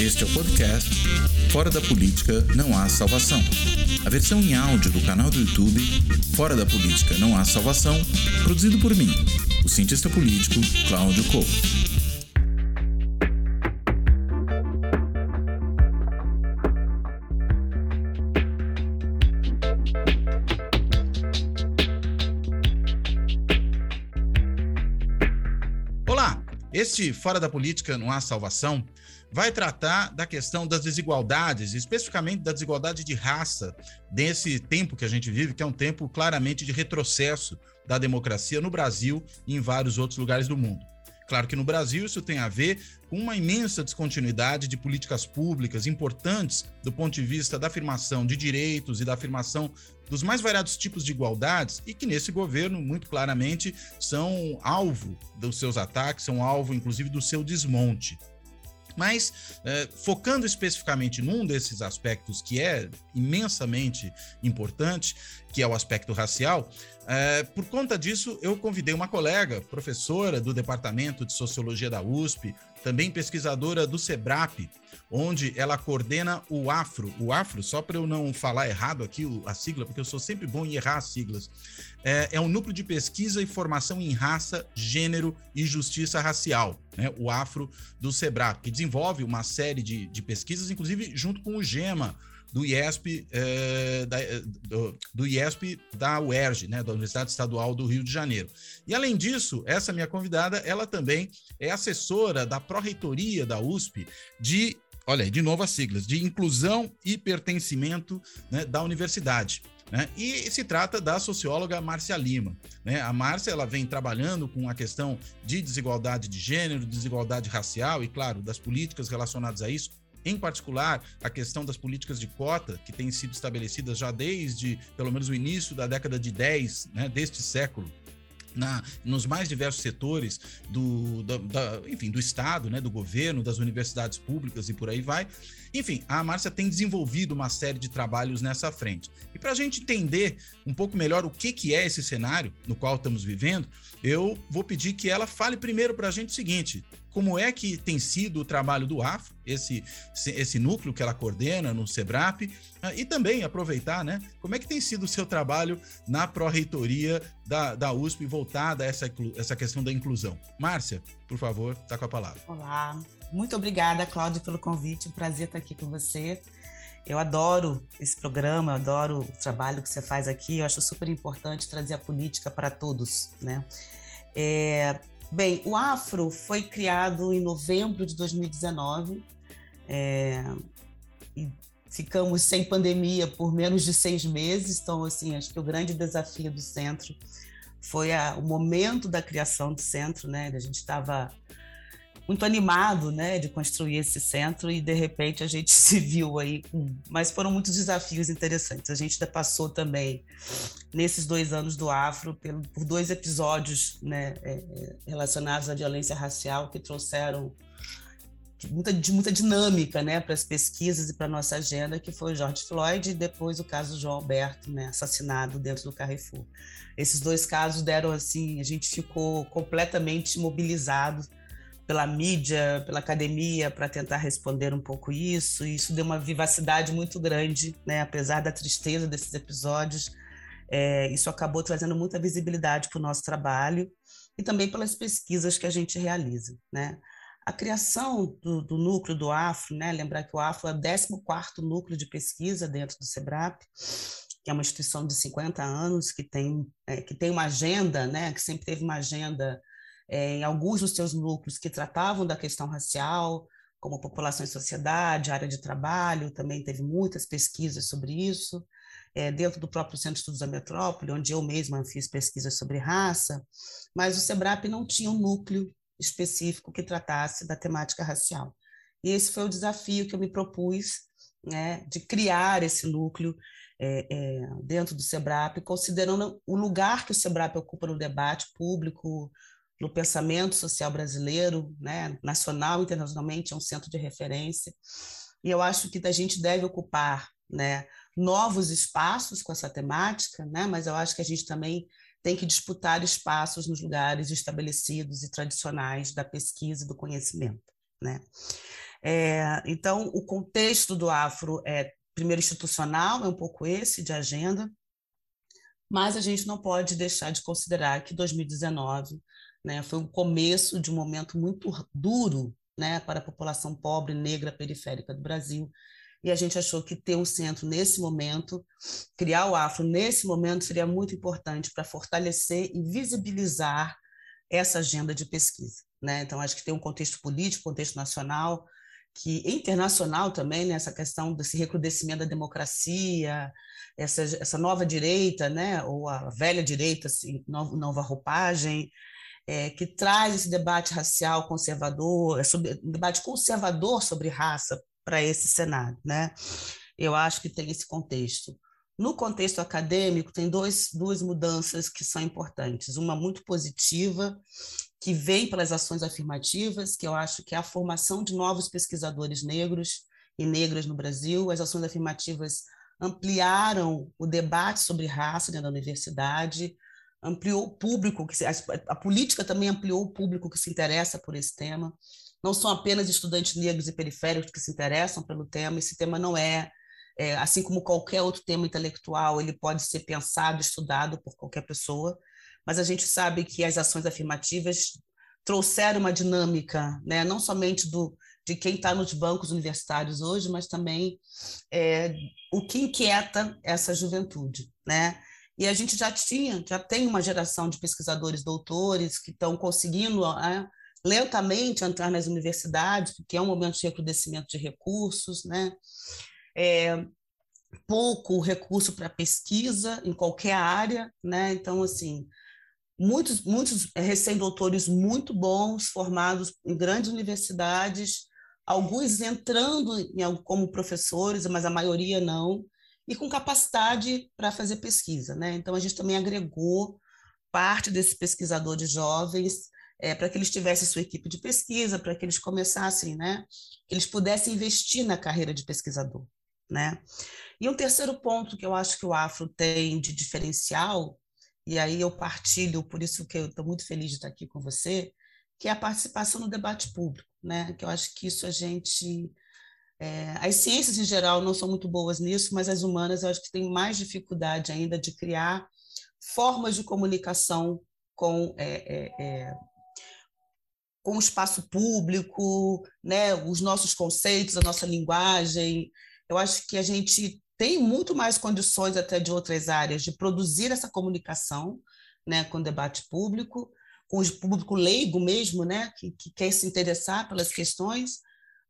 Este é o podcast Fora da Política Não Há Salvação. A versão em áudio do canal do YouTube Fora da Política Não Há Salvação, produzido por mim, o cientista político Cláudio Couto. Este Fora da Política Não Há Salvação vai tratar da questão das desigualdades, especificamente da desigualdade de raça, desse tempo que a gente vive, que é um tempo claramente de retrocesso da democracia no Brasil e em vários outros lugares do mundo. Claro que no Brasil isso tem a ver com uma imensa descontinuidade de políticas públicas importantes do ponto de vista da afirmação de direitos e da afirmação dos mais variados tipos de igualdades e que nesse governo, muito claramente, são alvo dos seus ataques, são alvo, inclusive, do seu desmonte. Mas, eh, focando especificamente num desses aspectos que é imensamente importante, que é o aspecto racial, eh, por conta disso, eu convidei uma colega, professora do Departamento de Sociologia da USP, também pesquisadora do SEBRAP, onde ela coordena o AFRO. O AFRO, só para eu não falar errado aqui a sigla, porque eu sou sempre bom em errar as siglas, é, é um núcleo de pesquisa e formação em raça, gênero e justiça racial, né? o AFRO do SEBRAP, que desenvolve uma série de, de pesquisas, inclusive junto com o GEMA, do IESP, é, da, do, do, IESP da UERJ, né, da Universidade Estadual do Rio de Janeiro. E além disso, essa minha convidada, ela também é assessora da Pró-Reitoria da USP de, olha aí, de novo as siglas, de inclusão e pertencimento né, da universidade. Né? E se trata da socióloga Márcia Lima. Né? A Márcia ela vem trabalhando com a questão de desigualdade de gênero, desigualdade racial e, claro, das políticas relacionadas a isso em particular a questão das políticas de cota, que têm sido estabelecidas já desde, pelo menos, o início da década de 10 né, deste século. Na, nos mais diversos setores do, da, da, enfim, do Estado, né, do governo, das universidades públicas e por aí vai. Enfim, a Márcia tem desenvolvido uma série de trabalhos nessa frente. E para a gente entender um pouco melhor o que, que é esse cenário no qual estamos vivendo, eu vou pedir que ela fale primeiro para a gente o seguinte: como é que tem sido o trabalho do AFRO, esse, esse núcleo que ela coordena no SEBRAP, ah, e também aproveitar, né, como é que tem sido o seu trabalho na pró-reitoria da, da USP voltada a essa, essa questão da inclusão. Márcia, por favor, está com a palavra. Olá, muito obrigada, Cláudio, pelo convite. Um prazer estar aqui com você. Eu adoro esse programa, eu adoro o trabalho que você faz aqui. Eu acho super importante trazer a política para todos, né? É, bem, o Afro foi criado em novembro de 2019 é, e ficamos sem pandemia por menos de seis meses. Então, assim, acho que o grande desafio do centro foi a, o momento da criação do centro, né? A gente estava muito animado, né, de construir esse centro e de repente a gente se viu aí mas foram muitos desafios interessantes. A gente passou também nesses dois anos do Afro por dois episódios, né, é, é, relacionados à violência racial que trouxeram muita, de muita dinâmica, né, para as pesquisas e para nossa agenda, que foi o George Floyd e depois o caso João Alberto, né, assassinado dentro do Carrefour. Esses dois casos deram assim, a gente ficou completamente mobilizado pela mídia, pela academia, para tentar responder um pouco isso. E isso deu uma vivacidade muito grande, né? apesar da tristeza desses episódios. É, isso acabou trazendo muita visibilidade para o nosso trabalho e também pelas pesquisas que a gente realiza. Né? A criação do, do núcleo do AFRO, né? lembrar que o AFRO é o 14º núcleo de pesquisa dentro do SEBRAP, que é uma instituição de 50 anos, que tem, é, que tem uma agenda, né? que sempre teve uma agenda é, em alguns dos seus núcleos que tratavam da questão racial, como população e sociedade, área de trabalho, também teve muitas pesquisas sobre isso. É, dentro do próprio Centro de Estudos da Metrópole, onde eu mesma fiz pesquisas sobre raça, mas o SEBRAP não tinha um núcleo específico que tratasse da temática racial. E esse foi o desafio que eu me propus, né, de criar esse núcleo é, é, dentro do SEBRAP, considerando o lugar que o SEBRAP ocupa no debate público, no pensamento social brasileiro, né, nacional e internacionalmente, é um centro de referência. E eu acho que a gente deve ocupar né, novos espaços com essa temática, né, mas eu acho que a gente também tem que disputar espaços nos lugares estabelecidos e tradicionais da pesquisa e do conhecimento. Né? É, então, o contexto do Afro é, primeiro, institucional, é um pouco esse, de agenda, mas a gente não pode deixar de considerar que 2019 né, foi o começo de um momento muito duro né, para a população pobre, negra, periférica do Brasil, e a gente achou que ter um centro nesse momento, criar o Afro nesse momento, seria muito importante para fortalecer e visibilizar essa agenda de pesquisa. Né? Então, acho que tem um contexto político, contexto nacional, que internacional também, né? essa questão desse recrudescimento da democracia, essa, essa nova direita, né? ou a velha direita, assim, nova, nova roupagem, é, que traz esse debate racial conservador, sobre, um debate conservador sobre raça para esse cenário. Né? Eu acho que tem esse contexto. No contexto acadêmico, tem dois, duas mudanças que são importantes. Uma muito positiva, que vem pelas ações afirmativas, que eu acho que é a formação de novos pesquisadores negros e negras no Brasil. As ações afirmativas ampliaram o debate sobre raça dentro da universidade, ampliou o público, que a, política também ampliou o público que se interessa por esse tema. Não são apenas estudantes negros e periféricos que se interessam pelo tema, esse tema não é, é, assim como qualquer outro tema intelectual, ele pode ser pensado, estudado por qualquer pessoa, mas a gente sabe que as ações afirmativas trouxeram uma dinâmica, né, não somente do, de quem está nos bancos universitários hoje, mas também é, o que inquieta essa juventude, né? E a gente já tinha, já tem uma geração de pesquisadores doutores que estão conseguindo né, lentamente entrar nas universidades, porque é um momento de recrudescimento de recursos, né? É, pouco recurso para pesquisa em qualquer área, né? Então, assim, muitos, muitos recém-doutores muito bons, formados em grandes universidades, alguns entrando em, como professores, mas a maioria não, e com capacidade para fazer pesquisa. Né? Então, a gente também agregou parte desses pesquisadores jovens é, para que eles tivessem sua equipe de pesquisa, para que eles começassem, né, que eles pudessem investir na carreira de pesquisador. Né? E um terceiro ponto que eu acho que o Afro tem de diferencial, e aí eu partilho, por isso que eu estou muito feliz de estar aqui com você, que é a participação no debate público, né? que eu acho que isso a gente é, as ciências em geral não são muito boas nisso, mas as humanas eu acho que têm mais dificuldade ainda de criar formas de comunicação com, é, é, é, com o espaço público, né, os nossos conceitos, a nossa linguagem. Eu acho que a gente tem muito mais condições até de outras áreas de produzir essa comunicação né, com o debate público, com o público leigo mesmo, né, que, que quer se interessar pelas questões,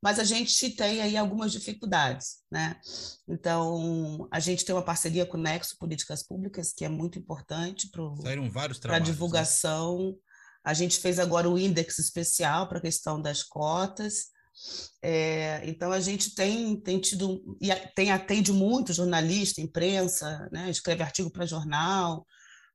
mas a gente tem aí algumas dificuldades, né? Então, a gente tem uma parceria com o Nexo Políticas Públicas, que é muito importante para a né? divulgação. Né? A gente fez agora o índice especial para a questão das cotas. É, então, a gente tem, tem tido, e tem, atende muito jornalista, imprensa, né? escreve artigo para jornal,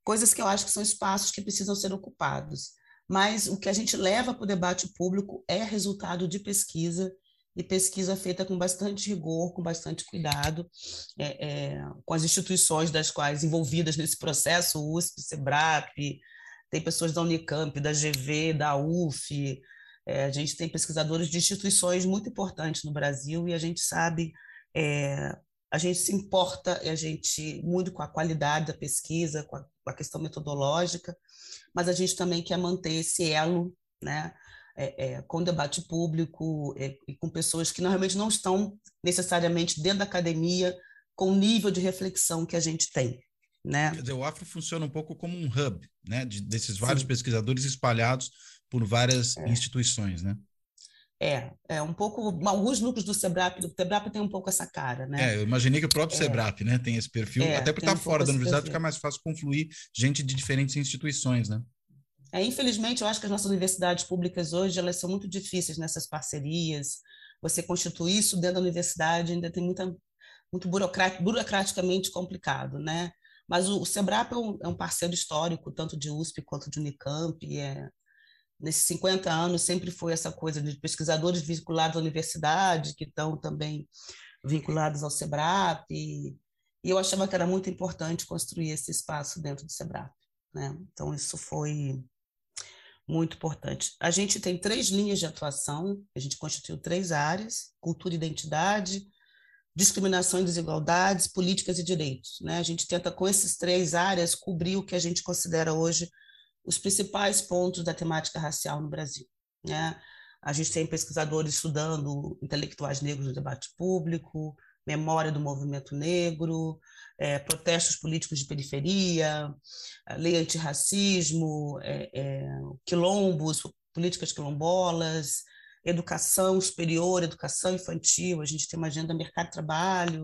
coisas que eu acho que são espaços que precisam ser ocupados mas o que a gente leva para o debate público é resultado de pesquisa, e pesquisa feita com bastante rigor, com bastante cuidado, é, é, com as instituições das quais envolvidas nesse processo, USP, SEBRAP, tem pessoas da Unicamp, da GV, da UF, é, a gente tem pesquisadores de instituições muito importantes no Brasil e a gente sabe, é, a gente se importa, a gente muito com a qualidade da pesquisa, com a, com a questão metodológica, mas a gente também quer manter esse elo, né, é, é, com debate público é, e com pessoas que realmente não estão necessariamente dentro da academia com o nível de reflexão que a gente tem. Né? Quer dizer, o Afro funciona um pouco como um hub, né, de, desses vários Sim. pesquisadores espalhados por várias é. instituições, né? É, é um pouco. Alguns núcleos do Sebrap, do Sebrap tem um pouco essa cara, né? É, eu imaginei que o próprio é. Sebrap, né, tem esse perfil, é, até porque está um fora da universidade, perfil. fica mais fácil confluir gente de diferentes instituições, né? É, infelizmente, eu acho que as nossas universidades públicas hoje elas são muito difíceis nessas parcerias. Você constituir isso dentro da universidade ainda tem muita, muito burocraticamente complicado, né? Mas o, o Sebrap é um, é um, parceiro histórico, tanto de USP quanto de Unicamp, é, nesses 50 anos sempre foi essa coisa de pesquisadores vinculados à universidade, que estão também vinculados ao SEBRAP, e, e, eu achava que era muito importante construir esse espaço dentro do SEBRAP. Né? Então, isso foi muito importante. A gente tem três linhas de atuação, a gente constituiu três áreas: cultura e identidade, discriminação e desigualdades, políticas e direitos. Né? A gente tenta, com essas três áreas, cobrir o que a gente considera hoje os principais pontos da temática racial no Brasil. Né? A gente tem pesquisadores estudando intelectuais negros no debate público, memória do movimento negro, é, protestos políticos de periferia, lei antirracismo, é, é, quilombos, políticas quilombolas, educação superior, educação infantil, a gente tem uma agenda mercado de trabalho,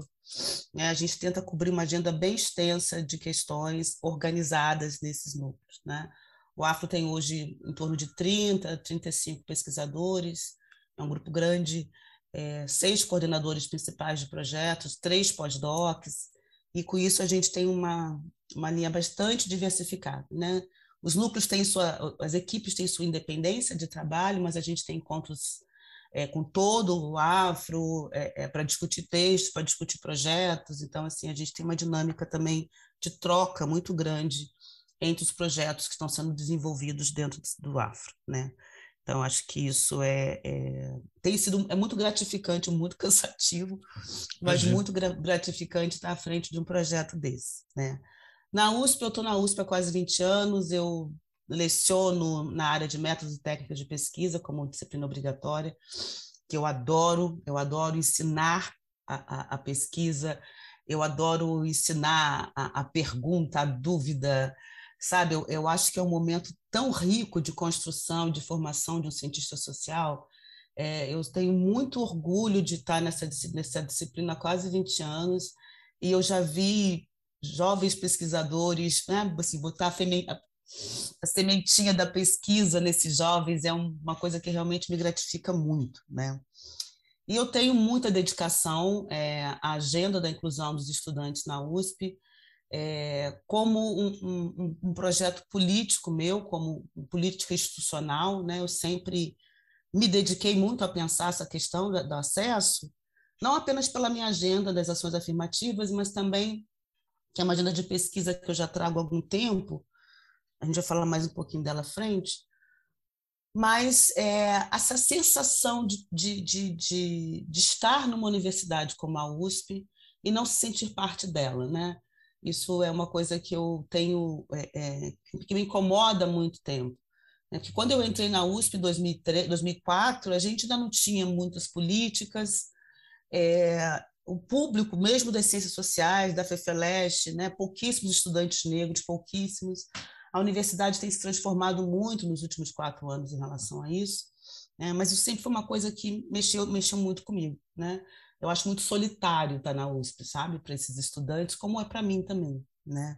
né? a gente tenta cobrir uma agenda bem extensa de questões organizadas nesses núcleos. Né? O Afro tem hoje em torno de 30, 35 pesquisadores, é um grupo grande, é, seis coordenadores principais de projetos, três pós-docs, e com isso a gente tem uma, uma linha bastante diversificada. Né? Os núcleos têm sua, as equipes têm sua independência de trabalho, mas a gente tem encontros é, com todo o afro é, é, para discutir textos, para discutir projetos. Então, assim, a gente tem uma dinâmica também de troca muito grande entre os projetos que estão sendo desenvolvidos dentro do Afro, né? Então, acho que isso é, é, tem sido é muito gratificante, muito cansativo, mas muito gratificante estar à frente de um projeto desse. Né? Na USP, eu estou na USP há quase 20 anos, eu leciono na área de métodos e técnicas de pesquisa como disciplina obrigatória, que eu adoro, eu adoro ensinar a, a, a pesquisa, eu adoro ensinar a, a pergunta, a dúvida, sabe? Eu, eu acho que é um momento tão rico de construção, de formação de um cientista social. É, eu tenho muito orgulho de estar nessa, nessa disciplina há quase 20 anos e eu já vi jovens pesquisadores, né, assim, botar a, a sementinha da pesquisa nesses jovens é uma coisa que realmente me gratifica muito, né? E eu tenho muita dedicação é, à agenda da inclusão dos estudantes na USP, é, como um, um, um, projeto político meu, como política institucional, né? Eu sempre me dediquei muito a pensar essa questão do, do acesso, não apenas pela minha agenda das ações afirmativas, mas também que é uma agenda de pesquisa que eu já trago há algum tempo, a gente vai falar mais um pouquinho dela à frente, mas é, essa sensação de, de, de, de, estar numa universidade como a USP e não se sentir parte dela, né? Isso é uma coisa que eu tenho, é, é, que me incomoda há muito tempo. Né? Quando eu entrei na USP em 2003, 2004, a gente ainda não tinha muitas políticas, é, o público, mesmo das ciências sociais, da FEFELESH, né? pouquíssimos estudantes negros, pouquíssimos. A universidade tem se transformado muito nos últimos quatro anos em relação a isso, né? mas isso sempre foi uma coisa que mexeu, mexeu muito comigo. Né? Eu acho muito solitário estar na USP, sabe, para esses estudantes, como é para mim também, né?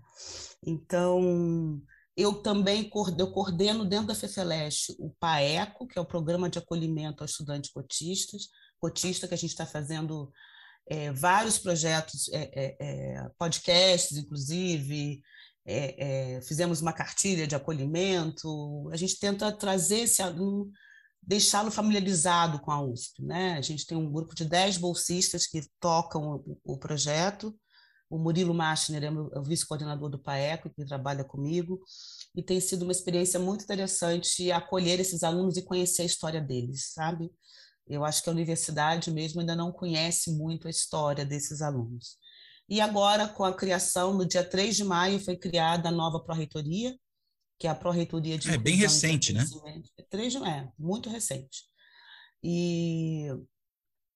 Então, eu também eu coordeno dentro da FEFELESH o PAECO, que é o Programa de Acolhimento aos Estudantes Cotistas, cotista que a gente está fazendo é, vários projetos, é, é, é podcasts, inclusive, é, é, fizemos uma cartilha de acolhimento, a gente tenta trazer esse aluno deixá-lo familiarizado com a USP. Né? A gente tem um grupo de 10 bolsistas que tocam o, o projeto. O Murilo Machner é, é o vice-coordenador do PAECO, que trabalha comigo, e tem sido uma experiência muito interessante acolher esses alunos e conhecer a história deles, sabe? Eu acho que a universidade mesmo ainda não conhece muito a história desses alunos. E agora, com a criação, no dia 3 de maio, foi criada a nova pró-reitoria, que é a Pró-Reitoria de É bem recente, né? É, três, é, muito recente. E,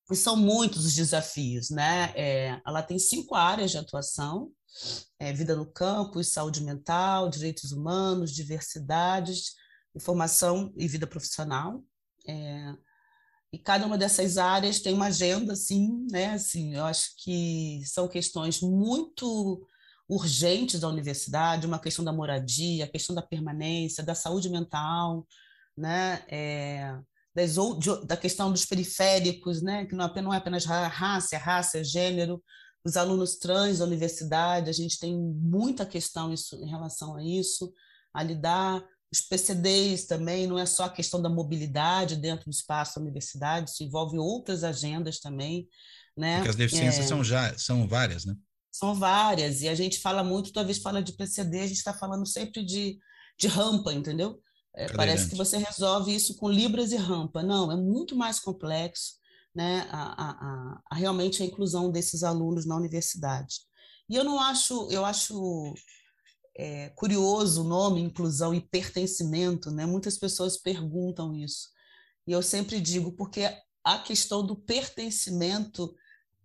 e, são muitos os desafios, né? É, ela tem cinco áreas de atuação, é, vida no campo, saúde mental, direitos humanos, diversidades, informação e vida profissional. É, e cada uma dessas áreas tem uma agenda, assim, né? Assim, eu acho que são questões muito urgentes da universidade, uma questão da moradia, a questão da permanência, da saúde mental, né? É, das, da questão dos periféricos, né? que não, é não é apenas raça, é raça, é gênero, os alunos trans da universidade, a gente tem muita questão isso, em relação a isso, a lidar, os PCDs também, não é só a questão da mobilidade dentro do espaço da universidade, isso envolve outras agendas também. Né? Porque as deficiências é... são, já, são várias, né? São várias, e a gente fala muito, talvez fala de PCD, a gente está falando sempre de, de rampa, entendeu? é, parece que você resolve isso com libras e rampa. Não, é muito mais complexo, né? A, a, a realmente a inclusão desses alunos na universidade. E eu não acho, eu acho é, curioso o nome inclusão e pertencimento, né? Muitas pessoas perguntam isso. E eu sempre digo, porque a questão do pertencimento,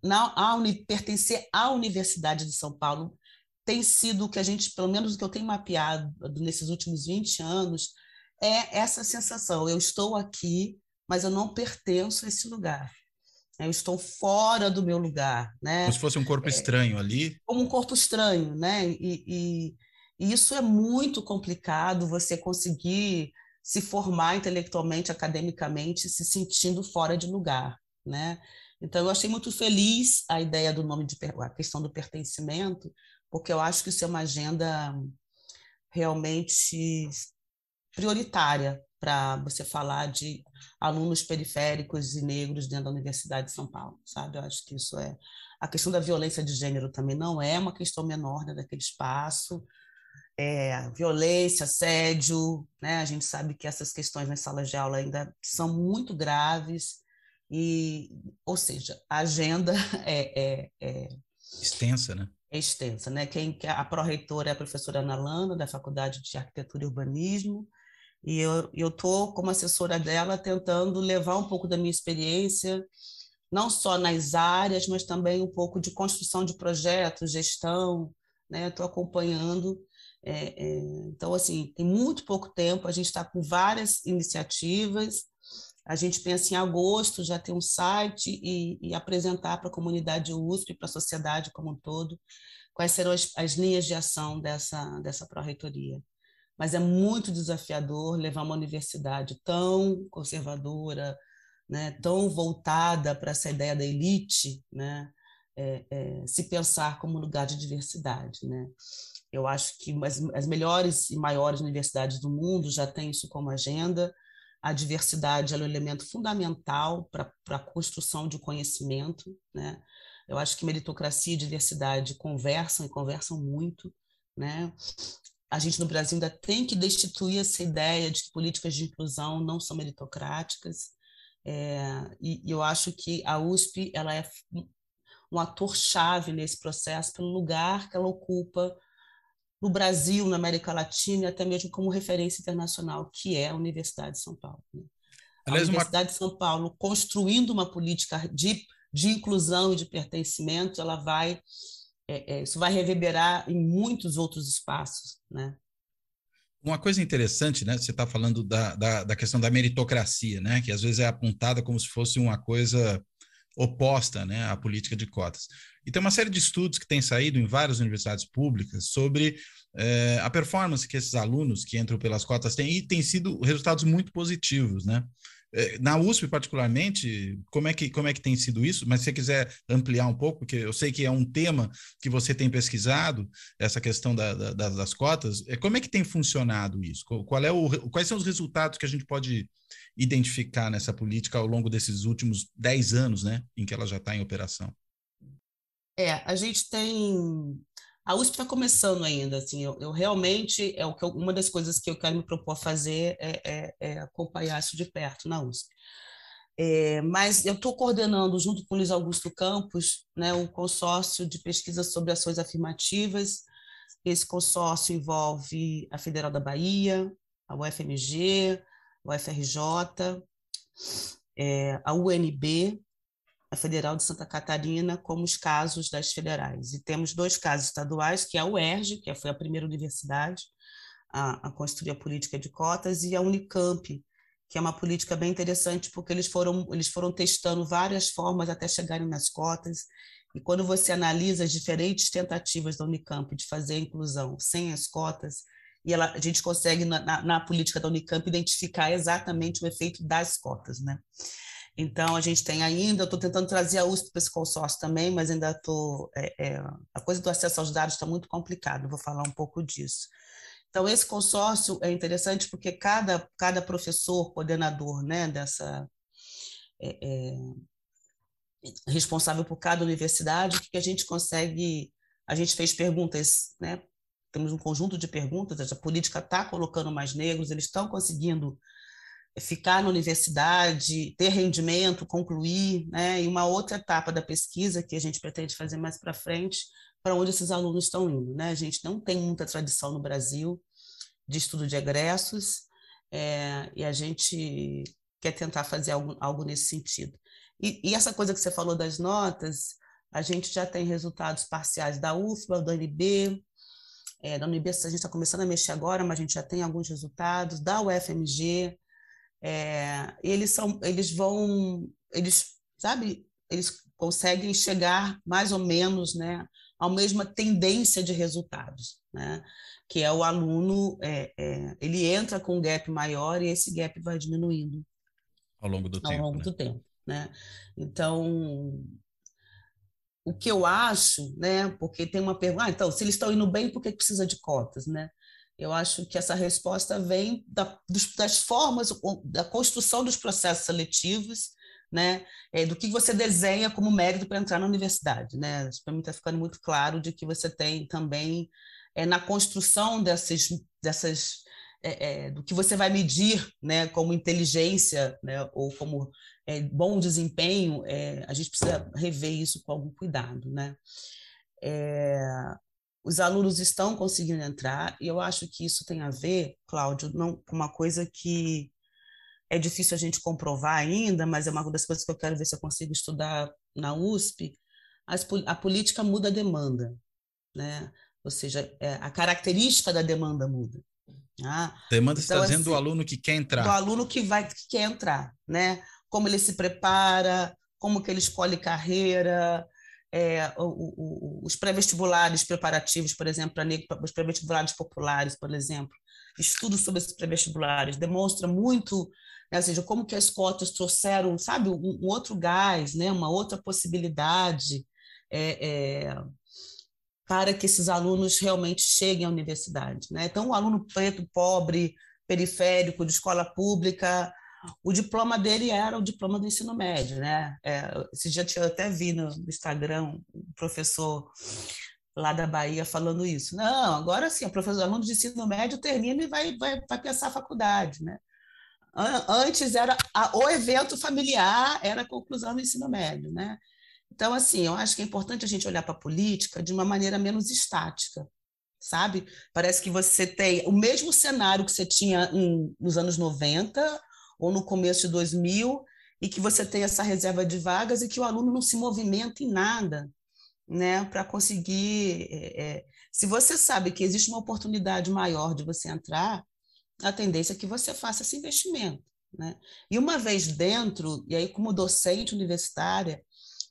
na, a, pertencer à Universidade de São Paulo, tem sido o que a gente, pelo menos o que eu tenho mapeado nesses últimos 20 anos, é essa sensação: eu estou aqui, mas eu não pertenço a esse lugar. Eu estou fora do meu lugar, né? Como se fosse um corpo é, estranho ali. Como um corpo estranho, né? E, e, e, isso é muito complicado, você conseguir se formar intelectualmente, academicamente, se sentindo fora de lugar, né? Então, eu achei muito feliz a ideia do nome de a questão do pertencimento, porque eu acho que isso é uma agenda realmente prioritária para você falar de alunos periféricos e negros dentro da Universidade de São Paulo, sabe? Eu acho que isso é a questão da violência de gênero também não é uma questão menor né, daquele espaço. É, violência, assédio, né? A gente sabe que essas questões nas salas de aula ainda são muito graves e, ou seja, a agenda é, é, é extensa, né? É extensa, né? Quem a pró-reitora é a professora Ana Landa, da Faculdade de Arquitetura e Urbanismo, e eu estou, como assessora dela, tentando levar um pouco da minha experiência, não só nas áreas, mas também um pouco de construção de projetos, gestão, né? Estou acompanhando. É, é, então, assim, tem muito pouco tempo, a gente está com várias iniciativas. A gente pensa em agosto já ter um site e, e apresentar para a comunidade USP, para a sociedade como um todo, quais serão as, as linhas de ação dessa, dessa pró-reitoria mas é muito desafiador levar uma universidade tão conservadora, né, tão voltada para essa ideia da elite, né, é, é, se pensar como lugar de diversidade. Né? Eu acho que as, as melhores e maiores universidades do mundo já têm isso como agenda. A diversidade é um elemento fundamental para a construção de conhecimento. Né? Eu acho que meritocracia e diversidade conversam e conversam muito. Né? a gente no Brasil ainda tem que destituir essa ideia de que políticas de inclusão não são meritocráticas. É, e, e, eu acho que a USP ela é um ator-chave nesse processo pelo lugar que ela ocupa no Brasil, na América Latina e até mesmo como referência internacional, que é a Universidade de São Paulo. Né? A Aliás, Universidade uma... de São Paulo, construindo uma política de, de inclusão e de pertencimento, ela vai é, é, isso vai reverberar em muitos outros espaços, né? Uma coisa interessante, né? Você está falando da, da, da, questão da meritocracia, né? Que às vezes é apontada como se fosse uma coisa oposta, né? À política de cotas. E tem uma série de estudos que têm saído em várias universidades públicas sobre é, a performance que esses alunos que entram pelas cotas têm e têm sido resultados muito positivos, né? É, na USP, particularmente, como é, que, como é que tem sido isso? Mas se você quiser ampliar um pouco, porque eu sei que é um tema que você tem pesquisado, essa questão da, da, das cotas, é, como é que tem funcionado isso? Qual é o, quais são os resultados que a gente pode identificar nessa política ao longo desses últimos 10 anos, né, em que ela já está em operação? É, a gente tem a USP está começando ainda, assim, eu, eu, realmente, é o que eu, uma das coisas que eu quero me propor fazer é, é, é acompanhar isso de perto na USP. É, mas eu estou coordenando, junto com o Luiz Augusto Campos, né, consórcio de pesquisa sobre ações afirmativas. Esse consórcio envolve a Federal da Bahia, a UFMG, a UFRJ, é, a UNB, Federal de Santa Catarina como os casos das federais. E temos dois casos estaduais, que é a UERJ, que foi a primeira universidade a, a construir a política de cotas, e a Unicamp, que é uma política bem interessante, porque eles foram, eles foram testando várias formas até chegarem nas cotas, e quando você analisa as diferentes tentativas da Unicamp de fazer a inclusão sem as cotas, e ela, a gente consegue, na, na, na política da Unicamp, identificar exatamente o efeito das cotas, né? Então, a gente tem ainda, estou tentando trazer a USP para esse consórcio também, mas ainda estou. É, é, a coisa do acesso aos dados está muito complicada, vou falar um pouco disso. Então, esse consórcio é interessante porque cada, cada professor, coordenador né, dessa. É, é responsável por cada universidade, que a gente consegue. A gente fez perguntas né, temos um conjunto de perguntas, a política está colocando mais negros, eles estão conseguindo ficar na universidade, ter rendimento, concluir, né? E uma outra etapa da pesquisa que a gente pretende fazer mais para frente, para onde esses alunos estão indo, né? A gente não tem muita tradição no Brasil de estudo de egressos, é, e a gente quer tentar fazer algo, algo nesse sentido. E, e, essa coisa que você falou das notas, a gente já tem resultados parciais da UFBA, da UNB, é, da UNB a gente está começando a mexer agora, mas a gente já tem alguns resultados, da UFMG, é, eles são, eles vão, eles, sabe, eles conseguem chegar mais ou menos, né, à mesma tendência de resultados, né, que é o aluno, é, é, ele entra com um gap maior e esse gap vai diminuindo ao longo do ao tempo, longo né? do tempo, né? Então, o que eu acho, né, porque tem uma pergunta, ah, então, se eles estão indo bem, por que precisa de cotas, né? Eu acho que essa resposta vem da, das formas, da construção dos processos seletivos, né, é, do que você desenha como mérito para entrar na universidade. Né? Para mim está ficando muito claro de que você tem também é, na construção dessas, dessas é, é, do que você vai medir né, como inteligência né, ou como é, bom desempenho, é, a gente precisa rever isso com algum cuidado. Né? Os alunos estão conseguindo entrar, e eu acho que isso tem a ver, Cláudio, não, com uma coisa que é difícil a gente comprovar ainda, mas é uma das coisas que eu quero ver se eu consigo estudar na USP. As, a política muda a demanda, né? ou seja, é, a característica da demanda muda. Ah, demanda então, está dizendo assim, do aluno que quer entrar. Do aluno que vai que quer entrar, né? Como ele se prepara, como que ele escolhe carreira, é, o, o, os pré-vestibulares preparativos, por exemplo, para os pré-vestibulares populares, por exemplo, estudos sobre esses pré-vestibulares demonstra muito, né, ou seja, como que as cotas trouxeram, sabe, um, um outro gás, né, uma outra possibilidade é, é, para que esses alunos realmente cheguem à universidade. Né? Então, o aluno preto, pobre, periférico, de escola pública, o diploma dele era o diploma do ensino médio, né? É, esse dia até vi no Instagram um professor lá da Bahia falando isso. Não, agora sim, o professor aluno de ensino médio termina e vai, vai, vai pensar a faculdade, né? Antes era a, o evento familiar, era a conclusão do ensino médio, né? Então, assim, eu acho que é importante a gente olhar para a política de uma maneira menos estática, sabe? Parece que você tem o mesmo cenário que você tinha em, nos anos 90 ou no começo de 2000, e que você tem essa reserva de vagas e que o aluno não se movimenta em nada, né, para conseguir. É, é, se você sabe que existe uma oportunidade maior de você entrar, a tendência é que você faça esse investimento. Né? E uma vez dentro, e aí como docente universitária,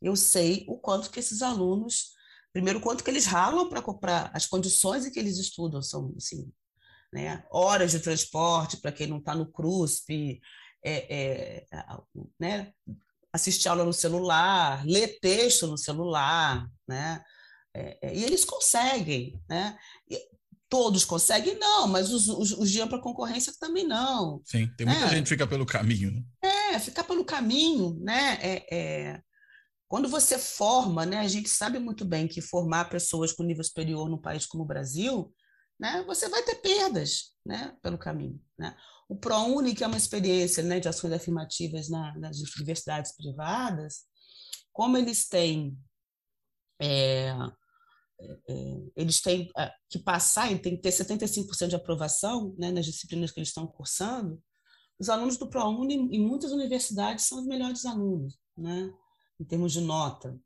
eu sei o quanto que esses alunos, primeiro, quanto que eles ralam para comprar, as condições em que eles estudam são assim, né? horas de transporte para quem não está no CRUSP, é, é, né? assistir aula no celular, ler texto no celular, né? É, é, e eles conseguem, né? E todos conseguem? Não, mas os, os, os de ampla concorrência também não. Sim, tem muita né? gente que fica pelo caminho. Né? É, ficar pelo caminho, né? É, é, quando você forma, né? A gente sabe muito bem que formar pessoas com nível superior num país como o Brasil né, você vai ter perdas né, pelo caminho. Né? O ProUni, que é uma experiência né, de ações afirmativas na, nas universidades privadas, como eles têm é, é, eles têm é, que passar, tem que ter 75% de aprovação né, nas disciplinas que eles estão cursando, os alunos do ProUni, em muitas universidades, são os melhores alunos, né, em termos de nota.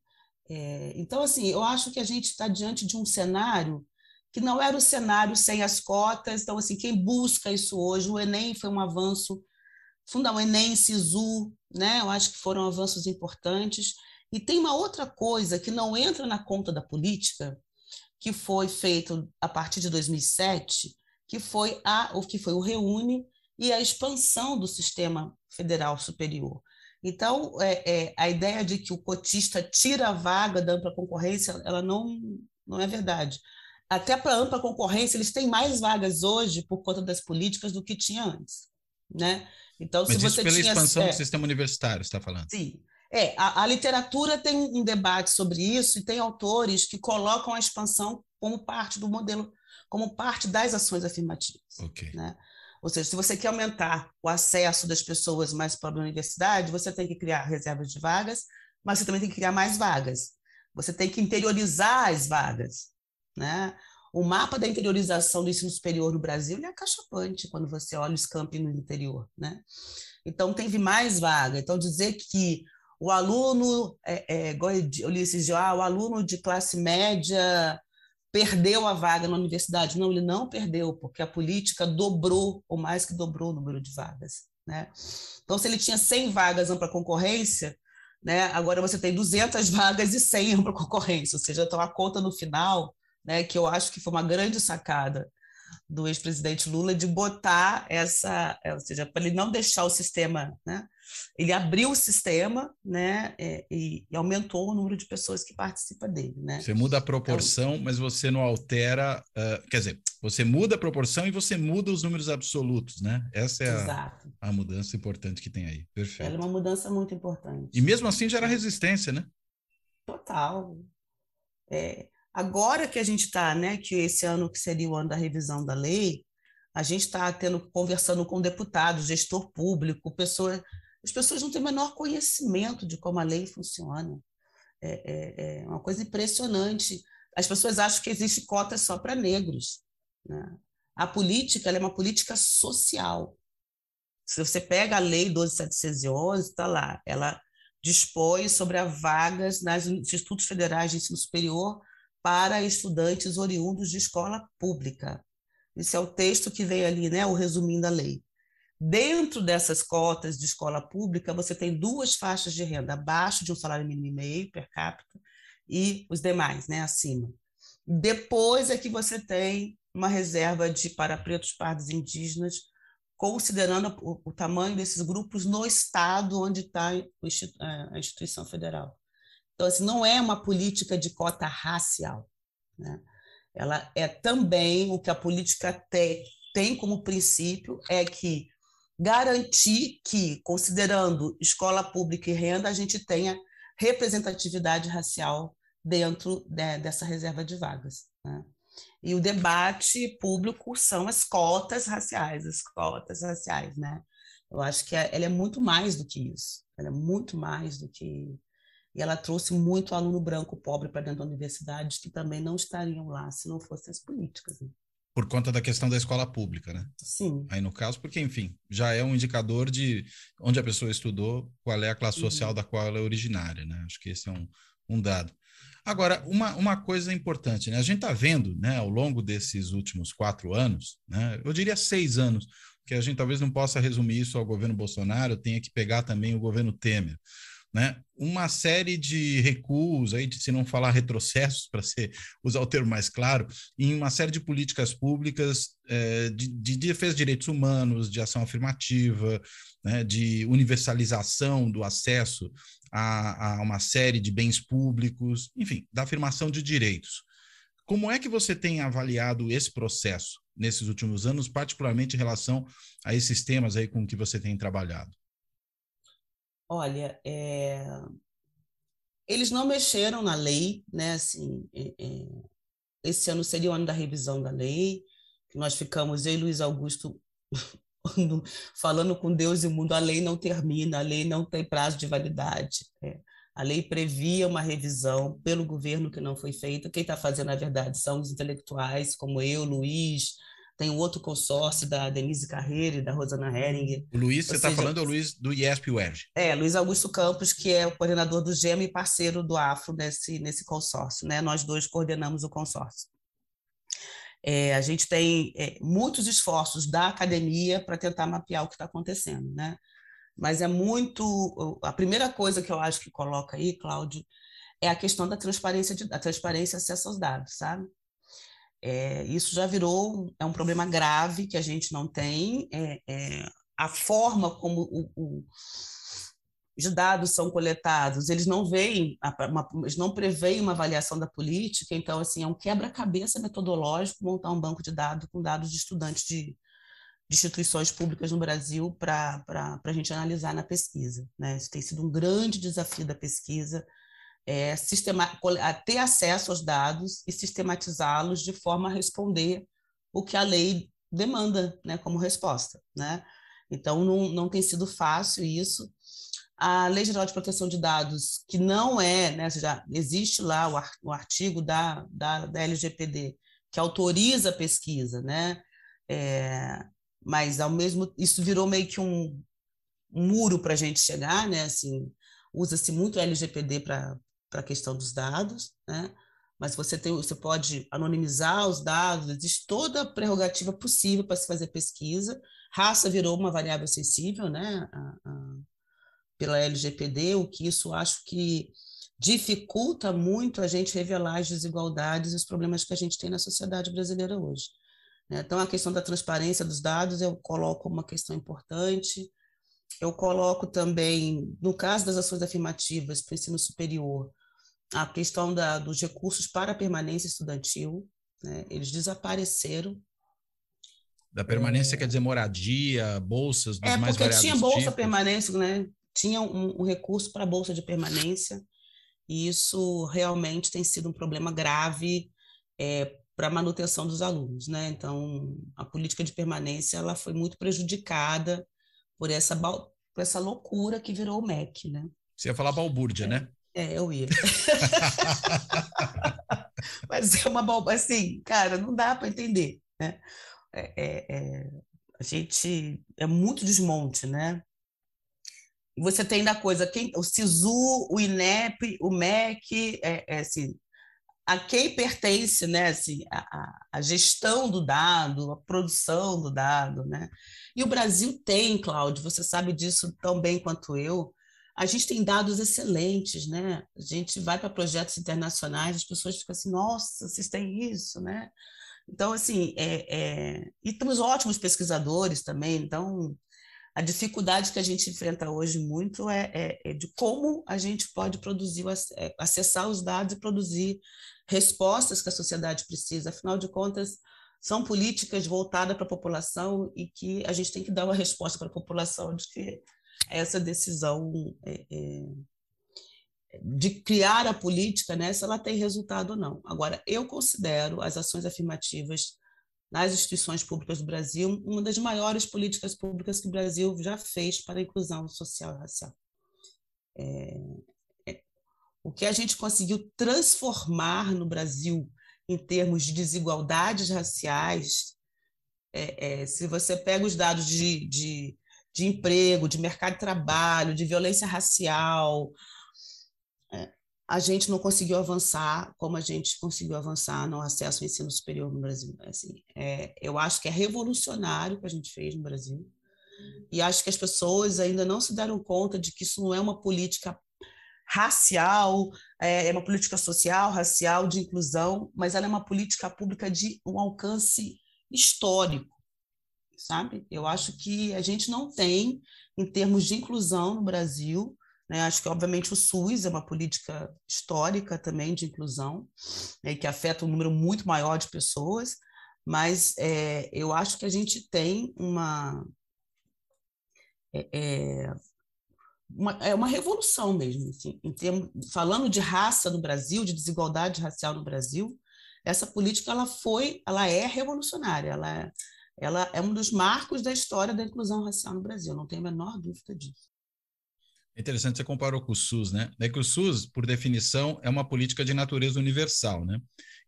É, então, assim, eu acho que a gente está diante de um cenário que não era o cenário sem as cotas. Então, assim, quem busca isso hoje, o Enem foi um avanço fundamental, Enem, SISU, né? Eu acho que foram avanços importantes. E tem uma outra coisa que não entra na conta da política, que foi feito a partir de 2007, que foi a, o que foi o Reúne e a expansão do sistema federal superior. Então, é, é, a ideia de que o cotista tira a vaga da ampla concorrência, ela não, não é verdade até para ampla concorrência, eles têm mais vagas hoje por conta das políticas do que tinha antes, né? Então, Mas se isso você pela tinha, expansão é, do sistema universitário, está falando? Sim. É, a, a, literatura tem um debate sobre isso e tem autores que colocam a expansão como parte do modelo, como parte das ações afirmativas. Okay. Né? Ou seja, se você quer aumentar o acesso das pessoas mais pobres à universidade, você tem que criar reservas de vagas, mas você também tem que criar mais vagas. Você tem que interiorizar as vagas. Né? O mapa da interiorização do ensino superior no Brasil é acachapante quando você olha os campos no interior. Né? Então, teve mais vaga. Então, dizer que o aluno, é, é, Ulisses, ah, o aluno de classe média perdeu a vaga na universidade. Não, ele não perdeu, porque a política dobrou, ou mais que dobrou o número de vagas. Né? Então, se ele tinha 100 vagas ampla concorrência, né, agora você tem 200 vagas e 100 ampla concorrência, ou seja, então a conta no final, né, que eu acho que foi uma grande sacada do ex-presidente Lula de botar essa, ou seja, para ele não deixar o sistema, né, ele abriu o sistema né, é, e, e, aumentou o número de pessoas que participam dele. Né? Você muda a proporção, então, mas você não altera. Uh, quer dizer, você muda a proporção e você muda os números absolutos, né? Essa é a, a, mudança importante que tem aí. Perfeito. Ela é uma mudança muito importante. E mesmo assim gera resistência, né? Total. É, agora que a gente está, né, que esse ano que seria o ano da revisão da lei, a gente está tendo conversando com deputados, gestor público, pessoas as pessoas não têm o menor conhecimento de como a lei funciona. É, é, é uma coisa impressionante. As pessoas acham que existe cota só para negros. Né? A política é uma política social. Se você pega a lei 12.711, está lá, ela dispõe sobre as vagas nos institutos federais de ensino superior para estudantes oriundos de escola pública. Esse é o texto que vem ali, né, o resumindo a lei. Dentro dessas cotas de escola pública, você tem duas faixas de renda, abaixo de um salário mínimo e meio per capita e os demais, né, acima. Depois é que você tem uma reserva de para pretos, pardos indígenas, considerando o, o tamanho desses grupos no estado onde está a instituição federal. Então, assim, não é uma política de cota racial. Né? Ela é também o que a política te, tem como princípio é que garantir que, considerando escola pública e renda, a gente tenha representatividade racial dentro de, dessa reserva de vagas. Né? E o debate público são as cotas raciais, as cotas raciais, né? Eu acho que ela é muito mais do que isso. Ela é muito mais do que e ela trouxe muito aluno branco pobre para dentro da universidade que também não estariam lá se não fossem as políticas. Né? Por conta da questão da escola pública, né? Sim. Aí no caso, porque, enfim, já é um indicador de onde a pessoa estudou, qual é a classe social uhum. da qual ela é originária, né? Acho que esse é um, um dado. Agora, uma, uma coisa importante, né? A gente está vendo, né, ao longo desses últimos quatro anos, né? Eu diria seis anos, que a gente talvez não possa resumir isso ao governo Bolsonaro, tenha que pegar também o governo Temer né? Uma série de recuos aí, se não falar retrocessos, para usar o termo mais claro, em uma série de políticas públicas é, de, de, defesa de direitos humanos, de ação afirmativa, né, de universalização do acesso a, a uma série de bens públicos, enfim, da afirmação de direitos. Como é que você tem avaliado esse processo nesses últimos anos, particularmente em relação a esses temas aí com que você tem trabalhado? Olha, é... eles não mexeram na lei, né? Assim, é, é... esse ano seria o ano da revisão da lei, nós ficamos, eu e Luiz Augusto, falando com Deus e o mundo, a lei não termina, a lei não tem prazo de validade. É. A lei previa uma revisão pelo governo que não foi feita. Quem está fazendo, na verdade, são os intelectuais, como eu, Luiz, tem um outro consórcio da Denise Carreira e da Rosana Hering. O Luiz, você está falando é o Luiz do IESP UERJ. É, Luiz Augusto Campos, que é o coordenador do GEM e parceiro do AFRO nesse, nesse consórcio. Né? Nós dois coordenamos o consórcio. É, a gente tem é, muitos esforços da academia para tentar mapear o que está acontecendo, né? Mas é muito. A primeira coisa que eu acho que coloca aí, Cláudio, é a questão da transparência, de, da transparência acesso aos dados, sabe? É, isso já virou é um problema grave que a gente não tem. É, é, a forma como o, o, os dados são coletados, eles não veem, uma, eles não preveem uma avaliação da política, então assim é um quebra-cabeça metodológico montar um banco de dados com dados de estudantes de, de instituições públicas no Brasil para a gente analisar na pesquisa. Né? Isso tem sido um grande desafio da pesquisa é, sistema, ter acesso aos dados e sistematizá-los de forma a responder o que a lei demanda né, como resposta. Né? Então, não, não tem sido fácil isso. A Lei Geral de Proteção de Dados, que não é, né, já existe lá o, artigo da, da, da LGPD, que autoriza a pesquisa, né? É, mas ao mesmo isso virou meio que um, um muro para a gente chegar, né? Assim, usa-se muito LGPD para a questão dos dados, né? Mas você tem, você pode anonimizar os dados, existe toda a prerrogativa possível para se fazer pesquisa. Raça virou uma variável sensível, né? A, a, pela LGPD, o que isso acho que dificulta muito a gente revelar as desigualdades e os problemas que a gente tem na sociedade brasileira hoje. Né? Então, a questão da transparência dos dados eu coloco uma questão importante. Eu coloco também, no caso das ações afirmativas para o ensino superior, a questão da, dos recursos para a permanência estudantil. Né? Eles desapareceram. Da permanência é... quer dizer moradia, bolsas dos é, mais É, porque tinha bolsa tipos. permanência, né? tinha um, um recurso para a bolsa de permanência, e isso realmente tem sido um problema grave é, para a manutenção dos alunos. Né? Então, a política de permanência ela foi muito prejudicada por essa, por essa loucura que virou o MEC. Né? Você ia falar balbúrdia, é, né? É, eu ia. Mas é uma balbúrdia, assim, cara, não dá para entender. Né? É, é, é, a gente é muito desmonte, né? você tem da coisa, quem, o SISU, o INEP, o MEC, é, é assim, a quem pertence né, assim, a, a, gestão do dado, a produção do dado. Né? E o Brasil tem, Cláudio, você sabe disso tão bem quanto eu, a gente tem dados excelentes, né? A gente vai para projetos internacionais, as pessoas ficam assim, nossa, vocês têm isso, né? Então, assim, é, é... e temos ótimos pesquisadores também, então a dificuldade que a gente enfrenta hoje muito é, é, é, de como a gente pode produzir, é, acessar os dados e produzir respostas que a sociedade precisa. Afinal de contas, são políticas voltadas para a população e que a gente tem que dar uma resposta para a população de que essa decisão é, é, de criar a política, né, se ela tem resultado ou não. Agora, eu considero as ações afirmativas nas instituições públicas do Brasil, uma das maiores políticas públicas que o Brasil já fez para a inclusão social e racial. É, é, o que a gente conseguiu transformar no Brasil em termos de desigualdades raciais, é, é se você pega os dados de, de, de emprego, de mercado de trabalho, de violência racial, a gente não conseguiu avançar como a gente conseguiu avançar no acesso ao ensino superior no Brasil. Assim, é, eu acho que é revolucionário o que a gente fez no Brasil. E acho que as pessoas ainda não se deram conta de que isso não é uma política racial, é, é uma política social, racial, de inclusão, mas ela é uma política pública de um alcance histórico, sabe? Eu acho que a gente não tem, em termos de inclusão no Brasil, né? Acho que, obviamente, o SUS é uma política histórica também de inclusão, né, que afeta um número muito maior de pessoas, mas é, eu acho que a gente tem uma, é, é, uma, é uma revolução mesmo. Assim, em termos, falando de raça no Brasil, de desigualdade racial no Brasil, essa política ela foi, ela é revolucionária, ela é, ela é um dos marcos da história da inclusão racial no Brasil, não tenho a menor dúvida disso. É interessante você comparou com o SUS, né? É que o SUS, por definição, é uma política de natureza universal, né?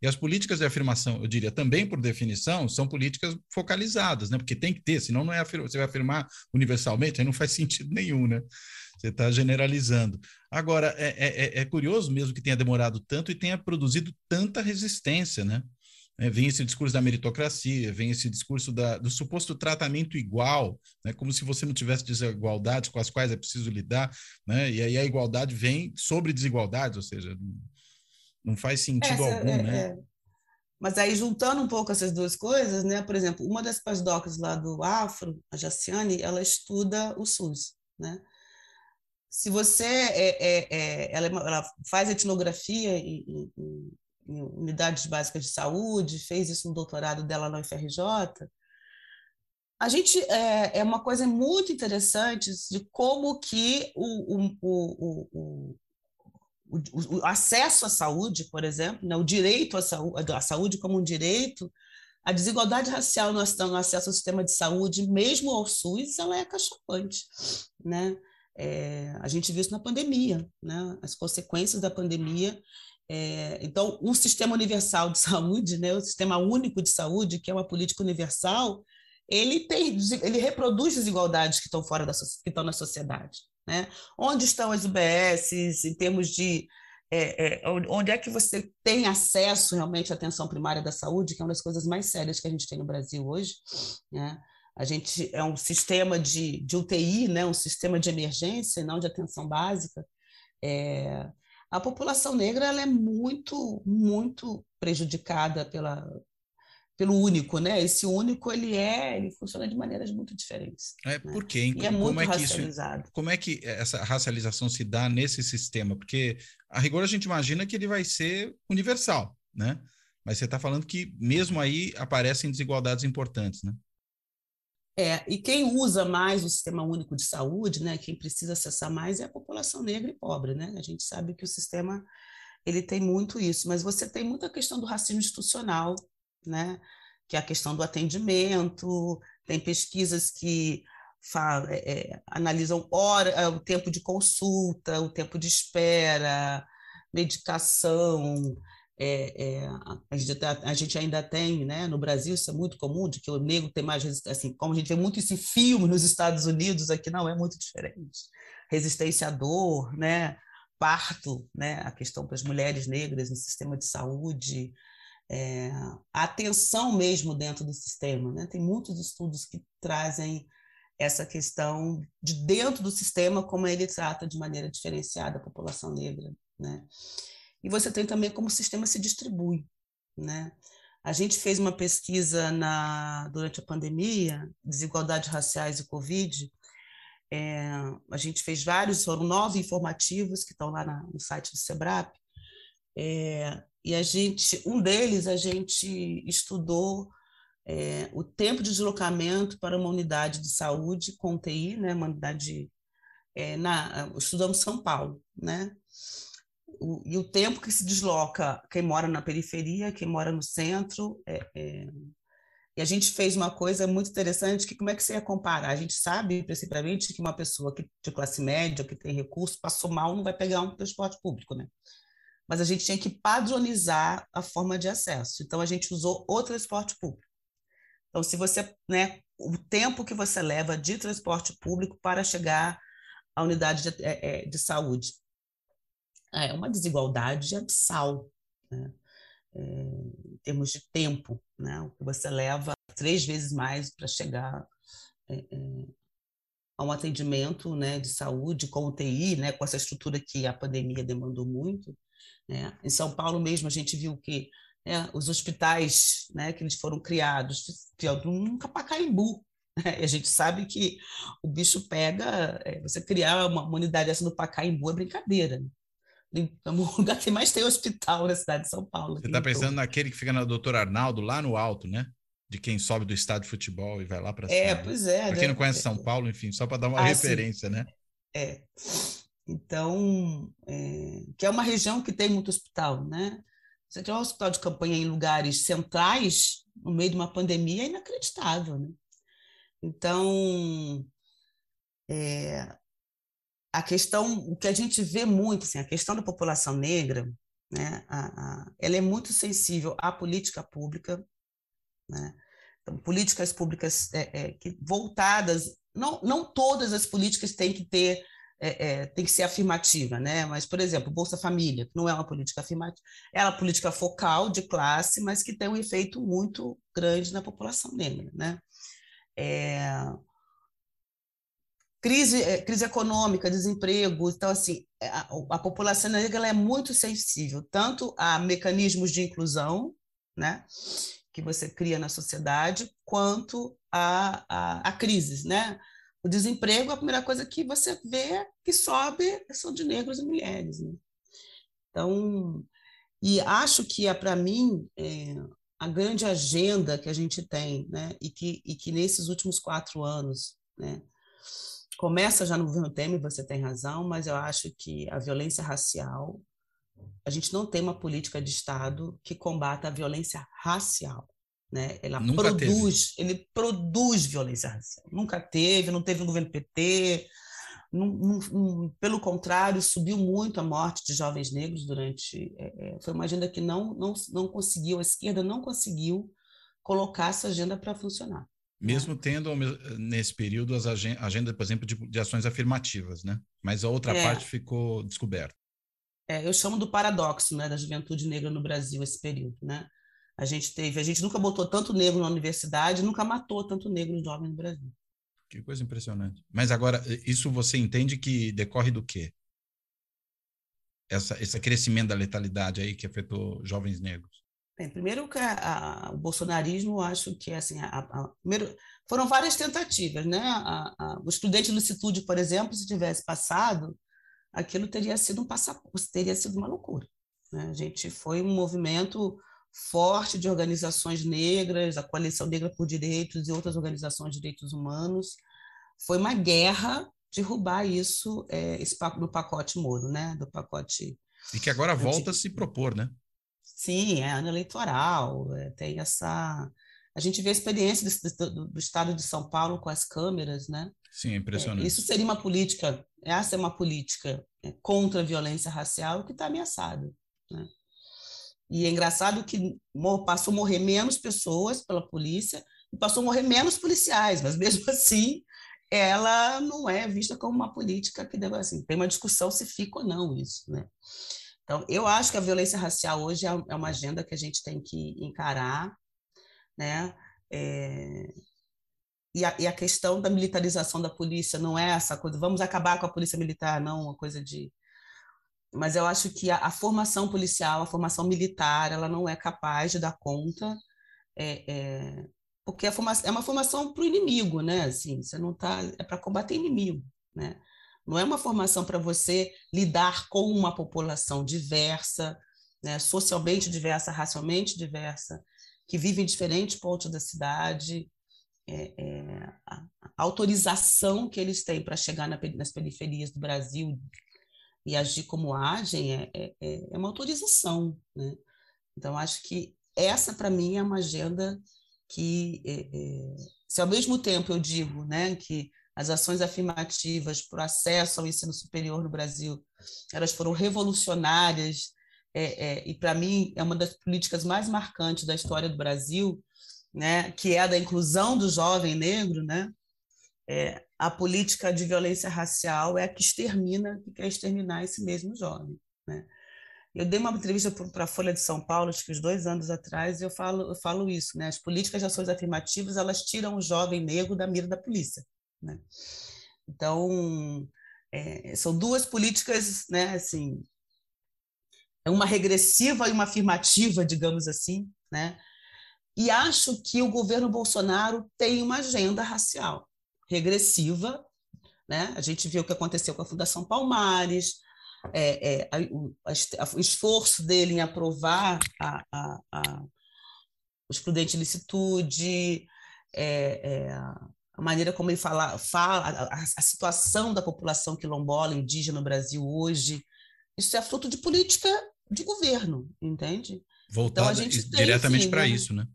E as políticas de afirmação, eu diria, também por definição, são políticas focalizadas, né? Porque tem que ter, senão não é você vai afirmar universalmente, aí não faz sentido nenhum, né? Você está generalizando. Agora, é, é, é, é curioso mesmo que tenha demorado tanto e tenha produzido tanta resistência, né? Né? Vem esse discurso da meritocracia, vem esse discurso da, do suposto tratamento igual, né? como se você não tivesse desigualdades com as quais é preciso lidar, né? e aí a igualdade vem sobre desigualdades, ou seja, não faz sentido Essa, algum. É, né? É. Mas aí, juntando um pouco essas duas coisas, né? por exemplo, uma das pós-docs lá do Afro, a Jaciane, ela estuda o SUS. Né? Se você é, é, é ela, ela, faz etnografia em, em, em unidades básicas de saúde, fez isso no doutorado dela na UFRJ. A gente é, é uma coisa muito interessante de como que o, o, o, o, acesso à saúde, por exemplo, né, o direito à saúde, à saúde como um direito, a desigualdade racial no acesso ao sistema de saúde, mesmo ao SUS, ela é cachapante, né? É, a gente viu isso na pandemia, né? As consequências da pandemia. É, então, o sistema universal de saúde, né? O sistema único de saúde, que é uma política universal, ele tem, ele reproduz desigualdades que estão fora da que estão na sociedade, né? Onde estão as UBSs em termos de é, é, onde é que você tem acesso realmente à atenção primária da saúde, que é uma das coisas mais sérias que a gente tem no Brasil hoje. Né? A gente é um sistema de, de UTI, né? um sistema de emergência, não de atenção básica. É, a população negra ela é muito, muito prejudicada pela, pelo único, né? Esse único ele é, ele funciona de maneiras muito diferentes. É né? por quê? E é como muito é que isso, como é que essa racialização se dá nesse sistema? Porque a rigor a gente imagina que ele vai ser universal, né? Mas você está falando que mesmo aí aparecem desigualdades importantes, né? É, e quem usa mais o sistema único de saúde, né, quem precisa acessar mais é a população negra e pobre, né? A gente sabe que o sistema ele tem muito isso, mas você tem muita questão do racismo institucional, né? que é a questão do atendimento, tem pesquisas que é, é, analisam hora, é, o tempo de consulta, o tempo de espera, medicação. É, é, a, gente, a, gente, ainda tem, né, no Brasil, isso é muito comum, de que o negro tem mais resistência, assim, como a gente vê muito isso em filme nos Estados Unidos, aqui não é muito diferente. Resistência à dor, né, parto, né, a questão para as mulheres negras no sistema de saúde, é, a atenção mesmo dentro do sistema. Né? Tem muitos estudos que trazem essa questão de dentro do sistema, como ele trata de maneira diferenciada a população negra. Né? E você tem também como o sistema se distribui. Né? A gente fez uma pesquisa na, durante a pandemia, desigualdades raciais e Covid. É, a gente fez vários, foram nove informativos que estão lá na, no site do SEBRAP. É, e a gente, um deles a gente estudou é, o tempo de deslocamento para uma unidade de saúde com TI, né, uma unidade é, na, estudamos São Paulo, né? O, e o tempo que se desloca quem mora na periferia, quem mora no centro, é, é, e a gente fez uma coisa muito interessante, que como é que você ia comparar? A gente sabe, principalmente, que uma pessoa que, de classe média, que tem recurso, passou mal, não vai pegar um transporte público, né? mas a gente tinha que padronizar a forma de acesso. Então, a gente usou o transporte público. Então, se você, né, o tempo que você leva de transporte público para chegar à unidade de, é, é de saúde. É uma desigualdade abissal, né? é, em termos de tempo, né? O que você leva três vezes mais para chegar é, é, a um atendimento né, de saúde com UTI, né, com essa estrutura que a pandemia demandou muito, né? Em São Paulo mesmo a gente viu que né, os hospitais né, que eles foram criados, nunca Pacaembu. Né? A gente sabe que o bicho pega, é, você criar uma, uma unidade essa no Pacaembu é brincadeira. Né? É o lugar que mais tem hospital na cidade de São Paulo. Você está pensando naquele que fica na Doutor Arnaldo, lá no alto, né? De quem sobe do estádio de futebol e vai lá para cima. É, pois é. Para quem não conhece São Paulo, enfim, só para dar uma ah, referência, sim. né? É. Então, é, que é uma região que tem muito hospital, né? Você tem um hospital de campanha em lugares centrais, no meio de uma pandemia, é inacreditável, né? Então, é, a questão, o que a gente vê muito, assim, a questão da população negra, né, a, a, ela é muito sensível à política pública, né? Então, políticas públicas é, é, que voltadas, não, não todas as políticas têm que ter é, é, tem que ser afirmativa, né? Mas, por exemplo, Bolsa Família, que não é uma política afirmativa, é uma política focal de classe, mas que tem um efeito muito grande na população negra, né? É... Crise, é, crise econômica, desemprego, então, assim, é, a, a população negra é muito sensível, tanto a mecanismos de inclusão, né? Que você cria na sociedade, quanto a, a, a crises, né? O desemprego, a primeira coisa que você vê que sobe são de negros e mulheres. Né? Então, e acho que, é, para mim, é, a grande agenda que a gente tem, né? e, que, e que nesses últimos quatro anos, né? Começa já no governo Temer, você tem razão, mas eu acho que a violência racial, a gente não tem uma política de Estado que combata a violência racial. né? Ela Nunca produz, teve. ele produz violência racial. Nunca teve, não teve no governo PT. pelo contrário, subiu muito a morte de jovens negros durante. É, é, foi uma agenda que não, não, não conseguiu, a esquerda não conseguiu colocar essa agenda para funcionar. Mesmo tendo, nesse período, as agenda, por exemplo, de, de, ações afirmativas, né? Mas a outra é. parte ficou descoberta. É, eu chamo do paradoxo né, da juventude negra no Brasil, esse período, né? A gente teve, a gente nunca botou tanto negro na universidade, nunca matou tanto negro jovem no Brasil. Que coisa impressionante. Mas agora, isso você entende que decorre do quê? Essa, esse crescimento da letalidade aí que afetou jovens negros? Bem, primeiro que a, a, o bolsonarismo, acho que assim, a, primeiro, foram várias tentativas, né? o estudante de licitude, por exemplo, se tivesse passado, aquilo teria sido um passaporte, teria sido uma loucura. Né? A gente foi um movimento forte de organizações negras, a Coalição Negra por Direitos e outras organizações de direitos humanos. Foi uma guerra derrubar isso é, esse, no pacote Moro, né? Do pacote. E que agora volta a se propor, né? Sim, é ano eleitoral, é, tem essa. A gente vê a experiência do, do, do, estado de São Paulo com as câmeras, né? Sim, é impressionante. É, isso seria uma política, essa é uma política é, contra a violência racial que está ameaçada. Né? E é engraçado que passou a morrer menos pessoas pela polícia e passou a morrer menos policiais, mas mesmo assim ela não é vista como uma política que deve assim, tem uma discussão se fica ou não isso, né? Então, eu acho que a violência racial hoje é, é uma agenda que a gente tem que encarar, né? É... E, a, e a questão da militarização da polícia não é essa coisa, vamos acabar com a polícia militar, não, uma coisa de mas eu acho que a, a, formação policial, a formação militar, ela não é capaz de dar conta, é, é, porque é, uma formação para o inimigo, né? Assim, você não tá, é para combater inimigo, né? Não é uma formação para você lidar com uma população diversa, né? socialmente diversa, racialmente diversa, que vive em diferentes pontos da cidade, é, é, a, autorização que eles têm para chegar na, nas periferias do Brasil, e agir como agem é, é, é, é uma autorização. Né? Então, acho que essa, para mim, é uma agenda que, é, é, se ao mesmo tempo eu digo né, que as ações afirmativas para o acesso ao ensino superior no Brasil, elas foram revolucionárias, é, é, e para mim é uma das políticas mais marcantes da história do Brasil, né, que é a da inclusão do jovem negro, né, é, a política de violência racial é a que extermina, que quer exterminar esse mesmo jovem. Né? Eu dei uma entrevista para a Folha de São Paulo, acho que uns dois anos atrás, e eu falo, eu falo isso, né? As políticas de ações afirmativas, elas tiram o jovem negro da mira da polícia, né? Então, é, são duas políticas, né, assim, uma regressiva e uma afirmativa, digamos assim, né? E acho que o governo Bolsonaro tem uma agenda racial regressiva. Né? A gente viu o que aconteceu com a Fundação Palmares, é, é, a, o, a, o, esforço dele em aprovar a, a, o excludente de licitude, é, é, a maneira como ele fala, fala a, situação da população quilombola indígena no Brasil hoje, isso é fruto de política de governo, entende? Voltada então, diretamente para né? isso, né?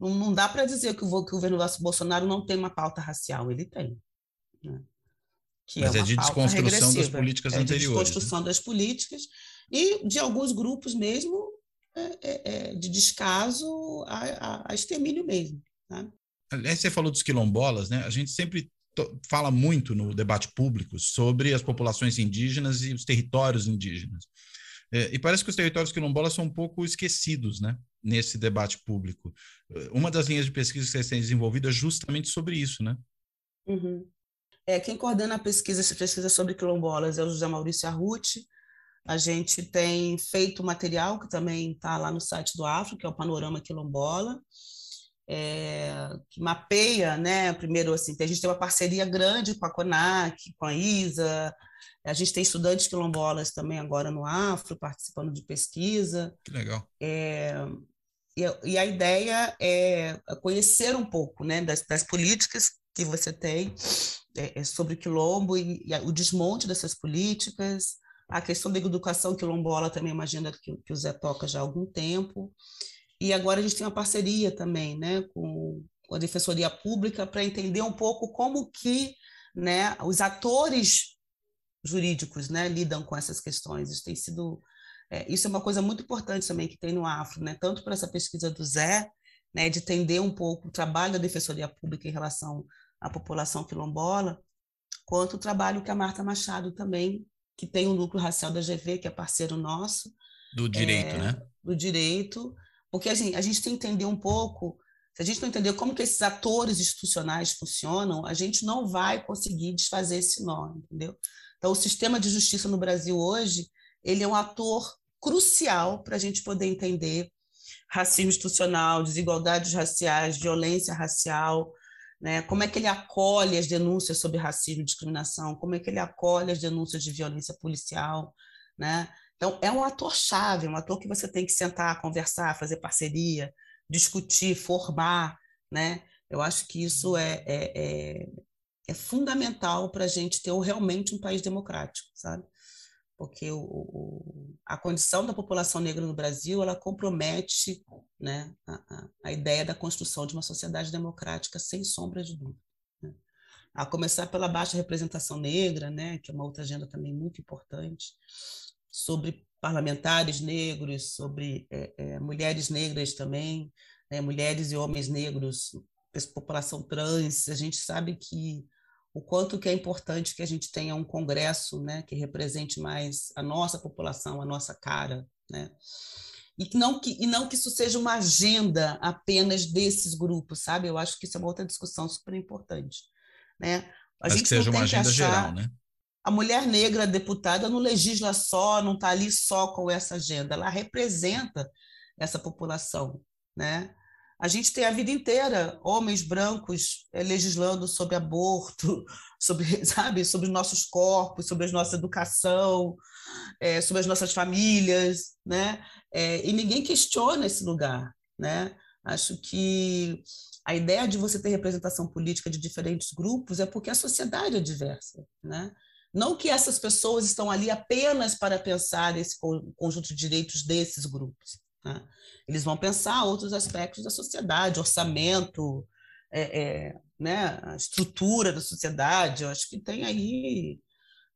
Não, não dá para dizer que o, que o governo Bolsonaro não tem uma pauta racial, ele tem. Né? Que Mas é, é de desconstrução das políticas é anteriores. De né? desconstrução né? das políticas e de alguns grupos mesmo é, é, é de descaso a, a, a extermínio mesmo. Tá? Aliás, você falou dos quilombolas, né? A gente sempre fala muito no debate público sobre as populações indígenas e os territórios indígenas. É, e parece que os territórios quilombolas são um pouco esquecidos, né? Nesse debate público. Uma das linhas de pesquisa que vocês têm desenvolvido é justamente sobre isso, né? Uhum. É, quem coordena a pesquisa, essa pesquisa sobre quilombolas é o José Maurício Arruti. A gente tem feito material que também está lá no site do Afro, que é o Panorama Quilombola, é, que mapeia, né? Primeiro, assim, a gente tem uma parceria grande com a CONAC, com a ISA, a gente tem estudantes quilombolas também agora no Afro, participando de pesquisa. Que legal. É, e, e, a ideia é conhecer um pouco né, das, das políticas que você tem é, é sobre o quilombo e, e, o desmonte dessas políticas. A questão da educação quilombola também é uma agenda que, que o Zé toca já há algum tempo. E agora a gente tem uma parceria também né, com, com a Defensoria Pública para entender um pouco como que né, os atores jurídicos né, lidam com essas questões. Isso tem sido é, isso é uma coisa muito importante também que tem no Afro, né? tanto para essa pesquisa do Zé, né, de entender um pouco o trabalho da Defensoria Pública em relação à população quilombola, quanto o trabalho que a Marta Machado também, que tem o núcleo racial da GV, que é parceiro nosso. Do direito, é, né? Do direito, porque assim, a gente tem que entender um pouco, se a gente não entender como que esses atores institucionais funcionam, a gente não vai conseguir desfazer esse nó, entendeu? Então, o sistema de justiça no Brasil hoje, ele é um ator crucial para a gente poder entender racismo institucional, desigualdades raciais, violência racial, né? como é que ele acolhe as denúncias sobre racismo e discriminação, como é que ele acolhe as denúncias de violência policial. Né? Então, é um ator-chave, um ator que você tem que sentar, conversar, fazer parceria, discutir, formar. Né? Eu acho que isso é, é, é, é fundamental para a gente ter realmente um país democrático, sabe? porque o, o, a condição da população negra no Brasil ela compromete né, a, a, ideia da construção de uma sociedade democrática sem sombra de dúvida. Né? A começar pela baixa representação negra, né, que é uma outra agenda também muito importante, sobre parlamentares negros, sobre é, é, mulheres negras também, né, mulheres e homens negros, população trans. A gente sabe que o quanto que é importante que a gente tenha um congresso, né, que represente mais a nossa população, a nossa cara, né? E que não que e não que isso seja uma agenda apenas desses grupos, sabe? Eu acho que isso é uma outra discussão super importante, né? A Mas gente que seja uma agenda geral, né? A mulher negra deputada não legisla só, não está ali só com essa agenda, ela representa essa população, né? A gente tem a vida inteira homens brancos é, legislando sobre aborto, sobre, sabe, sobre nossos corpos, sobre a nossa educação, é, sobre as nossas famílias, né? É, e ninguém questiona esse lugar, né? Acho que a ideia de você ter representação política de diferentes grupos é porque a sociedade é diversa, né? Não que essas pessoas estão ali apenas para pensar esse conjunto de direitos desses grupos, né? Eles vão pensar outros aspectos da sociedade, orçamento, é, é, né, a estrutura da sociedade. Eu acho que tem aí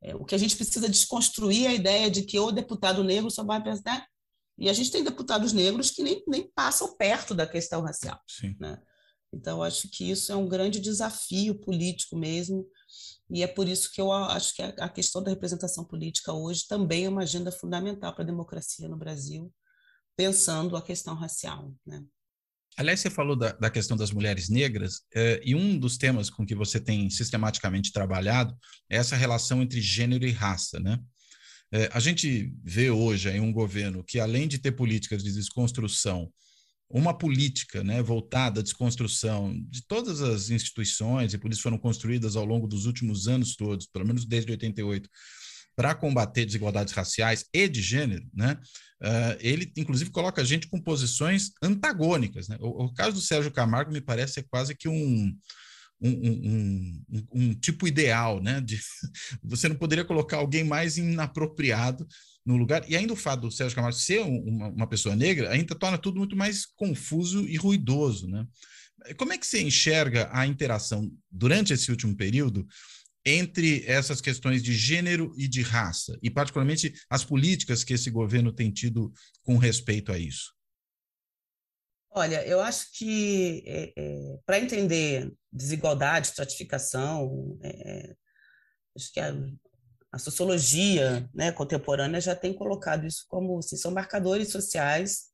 é, o que a gente precisa desconstruir a ideia de que o deputado negro só vai pensar. Né? E a gente tem deputados negros que nem, nem passam perto da questão racial. Né? Então, acho que isso é um grande desafio político mesmo. E é por isso que eu acho que a questão da representação política hoje também é uma agenda fundamental para a democracia no Brasil pensando a questão racial. Né? Aliás, você falou da, da questão das mulheres negras, é, e um dos temas com que você tem sistematicamente trabalhado é essa relação entre gênero e raça, né? É, a gente vê hoje aí um governo que, além de ter políticas de desconstrução, uma política né, voltada à desconstrução de todas as instituições, e por isso foram construídas ao longo dos últimos anos todos, pelo menos desde 88, para combater desigualdades raciais e de gênero, né? Uh, ele, inclusive, coloca a gente com posições antagônicas. Né? O, o, caso do Sérgio Camargo me parece ser quase que um, um, um, um, um tipo ideal, né? De, você não poderia colocar alguém mais inapropriado no lugar. E ainda o fato do Sérgio Camargo ser uma, uma pessoa negra ainda torna tudo muito mais confuso e ruidoso, né? Como é que você enxerga a interação durante esse último período entre essas questões de gênero e de raça, e particularmente as políticas que esse governo tem tido com respeito a isso? Olha, eu acho que é, é, para entender desigualdade, estratificação, é, acho que a, a sociologia né, contemporânea já tem colocado isso como assim, são marcadores sociais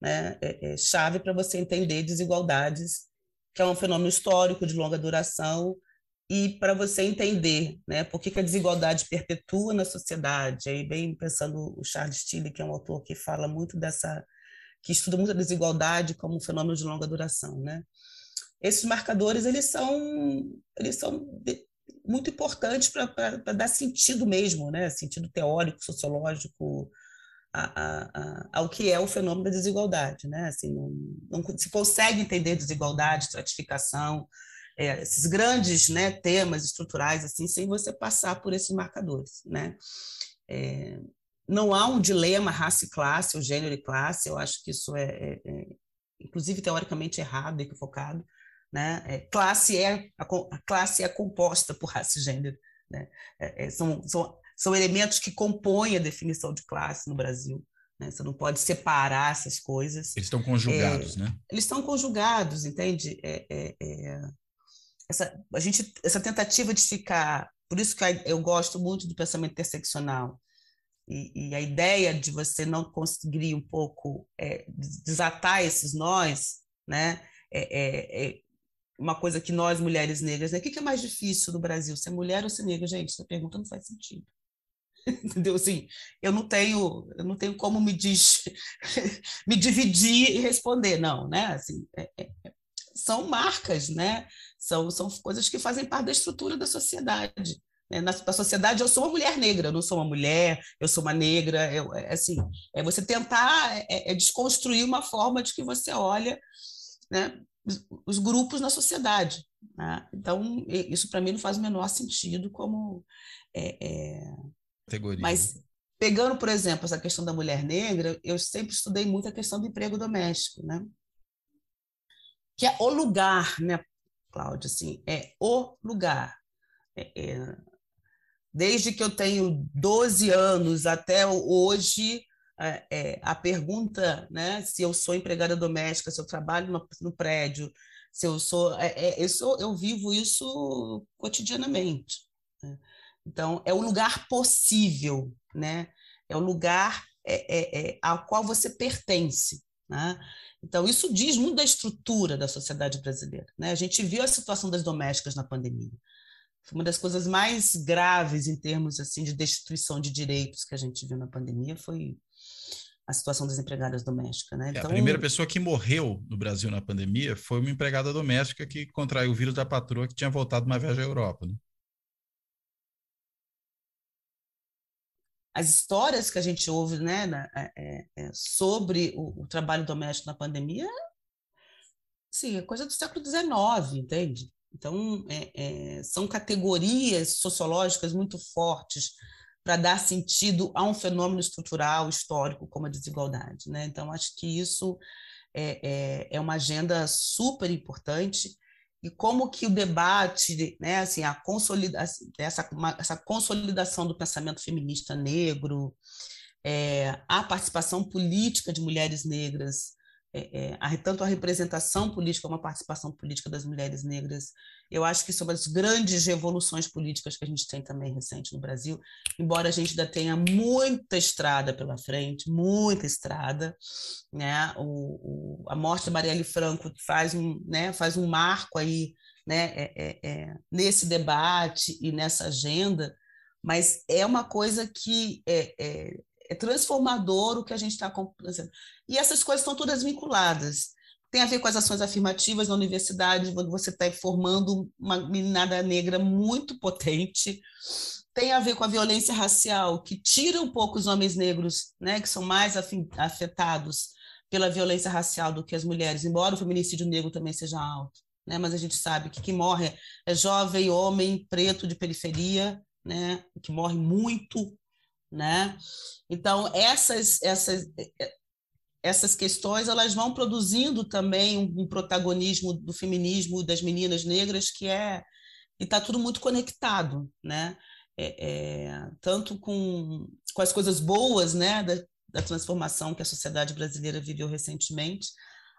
né, é, é, chave para você entender desigualdades, que é um fenômeno histórico de longa duração e para você entender né, por que, que, a desigualdade perpetua na sociedade. Aí, bem pensando o Charles Tilley, que é um autor que fala muito dessa, que estuda muito a desigualdade como um fenômeno de longa duração. Né? Esses marcadores eles são, eles são muito importantes para dar sentido mesmo, né? sentido teórico, sociológico, a, a, a, ao que é o fenômeno da desigualdade. Né? Assim, não, não se consegue entender desigualdade, estratificação, é, esses grandes né, temas estruturais assim sem você passar por esses marcadores né é, não há um dilema raça e classe ou gênero e classe eu acho que isso é, é, é inclusive teoricamente errado, equivocado. Né? É, classe é a, a, classe é composta por raça e gênero. Né? É, é, são, são, são elementos que compõem a definição de classe no Brasil. Né? Você não pode separar essas coisas. Eles estão conjugados, é, né? Eles estão conjugados, entende? É, essa, a gente, essa tentativa de ficar. Por isso que eu gosto muito do pensamento interseccional. E, e a ideia de você não conseguir um pouco é, desatar esses nós, né? É, é, uma coisa que nós, mulheres negras, né? o que é mais difícil no Brasil, ser mulher ou ser negra? Gente, essa pergunta não faz sentido. Entendeu? Assim, eu não tenho, eu não tenho como me, diz, me dividir e responder, não, né? Assim, é, é, é, são marcas, né? São, são coisas que fazem parte da estrutura da sociedade. Né? Na, na, sociedade, eu sou uma mulher negra, eu não sou uma mulher, eu sou uma negra. Eu, é, assim, é você tentar é, é desconstruir uma forma de que você olha né, os, os grupos na sociedade. Né? Então, isso para mim não faz o menor sentido como é, é, categoria. Mas pegando, por exemplo, essa questão da mulher negra, eu sempre estudei muito a questão do emprego doméstico, né? Que é o lugar, né, Cláudia? Assim, é o lugar. É, é, desde que eu tenho 12 anos até hoje, é, a pergunta, né, se eu sou empregada doméstica, se eu trabalho no, no prédio, se eu sou, é, é, eu sou, eu vivo isso cotidianamente. Né? Então, é o lugar possível, né? É o lugar é, é, é, ao qual você pertence. Né? Então, isso diz muito da estrutura da sociedade brasileira. Né? A gente viu a situação das domésticas na pandemia. Foi uma das coisas mais graves em termos assim de destituição de direitos que a gente viu na pandemia foi a situação das empregadas domésticas. Né? Então, é, a primeira pessoa que morreu no Brasil na pandemia foi uma empregada doméstica que contraiu o vírus da patroa que tinha voltado uma viagem à Europa. Né? as histórias que a gente ouve né, é, é, é, sobre o, o, trabalho doméstico na pandemia, sim, é coisa do século XIX, entende? Então, é, é, são categorias sociológicas muito fortes para dar sentido a um fenômeno estrutural, histórico, como a desigualdade. Né? Então, acho que isso é, é uma agenda super importante e como que o debate, né, assim, a consolidação, essa, essa consolidação do pensamento feminista negro, é, a participação política de mulheres negras é, é, tanto a representação política como a participação política das mulheres negras, eu acho que são as grandes revoluções políticas que a gente tem também recente no Brasil, embora a gente ainda tenha muita estrada pela frente, muita estrada, né? O, o a morte de Marielle Franco faz um, né, faz um marco aí, né, é, é, é nesse debate e nessa agenda, mas é uma coisa que é, é transformador o que a gente está acontecendo. E essas coisas estão todas vinculadas. Tem a ver com as ações afirmativas na universidade, quando você está formando uma meninada negra muito potente. Tem a ver com a violência racial, que tira um pouco os homens negros, né, que são mais afetados pela violência racial do que as mulheres, embora o feminicídio negro também seja alto. Né, mas a gente sabe que quem morre é jovem, homem, preto de periferia, né, que morre muito né? Então essas essas essas questões elas vão produzindo também um, um protagonismo do feminismo das meninas negras que é e está tudo muito conectado, né? É, é, tanto com, com as coisas boas, né, da, da transformação que a sociedade brasileira viveu recentemente,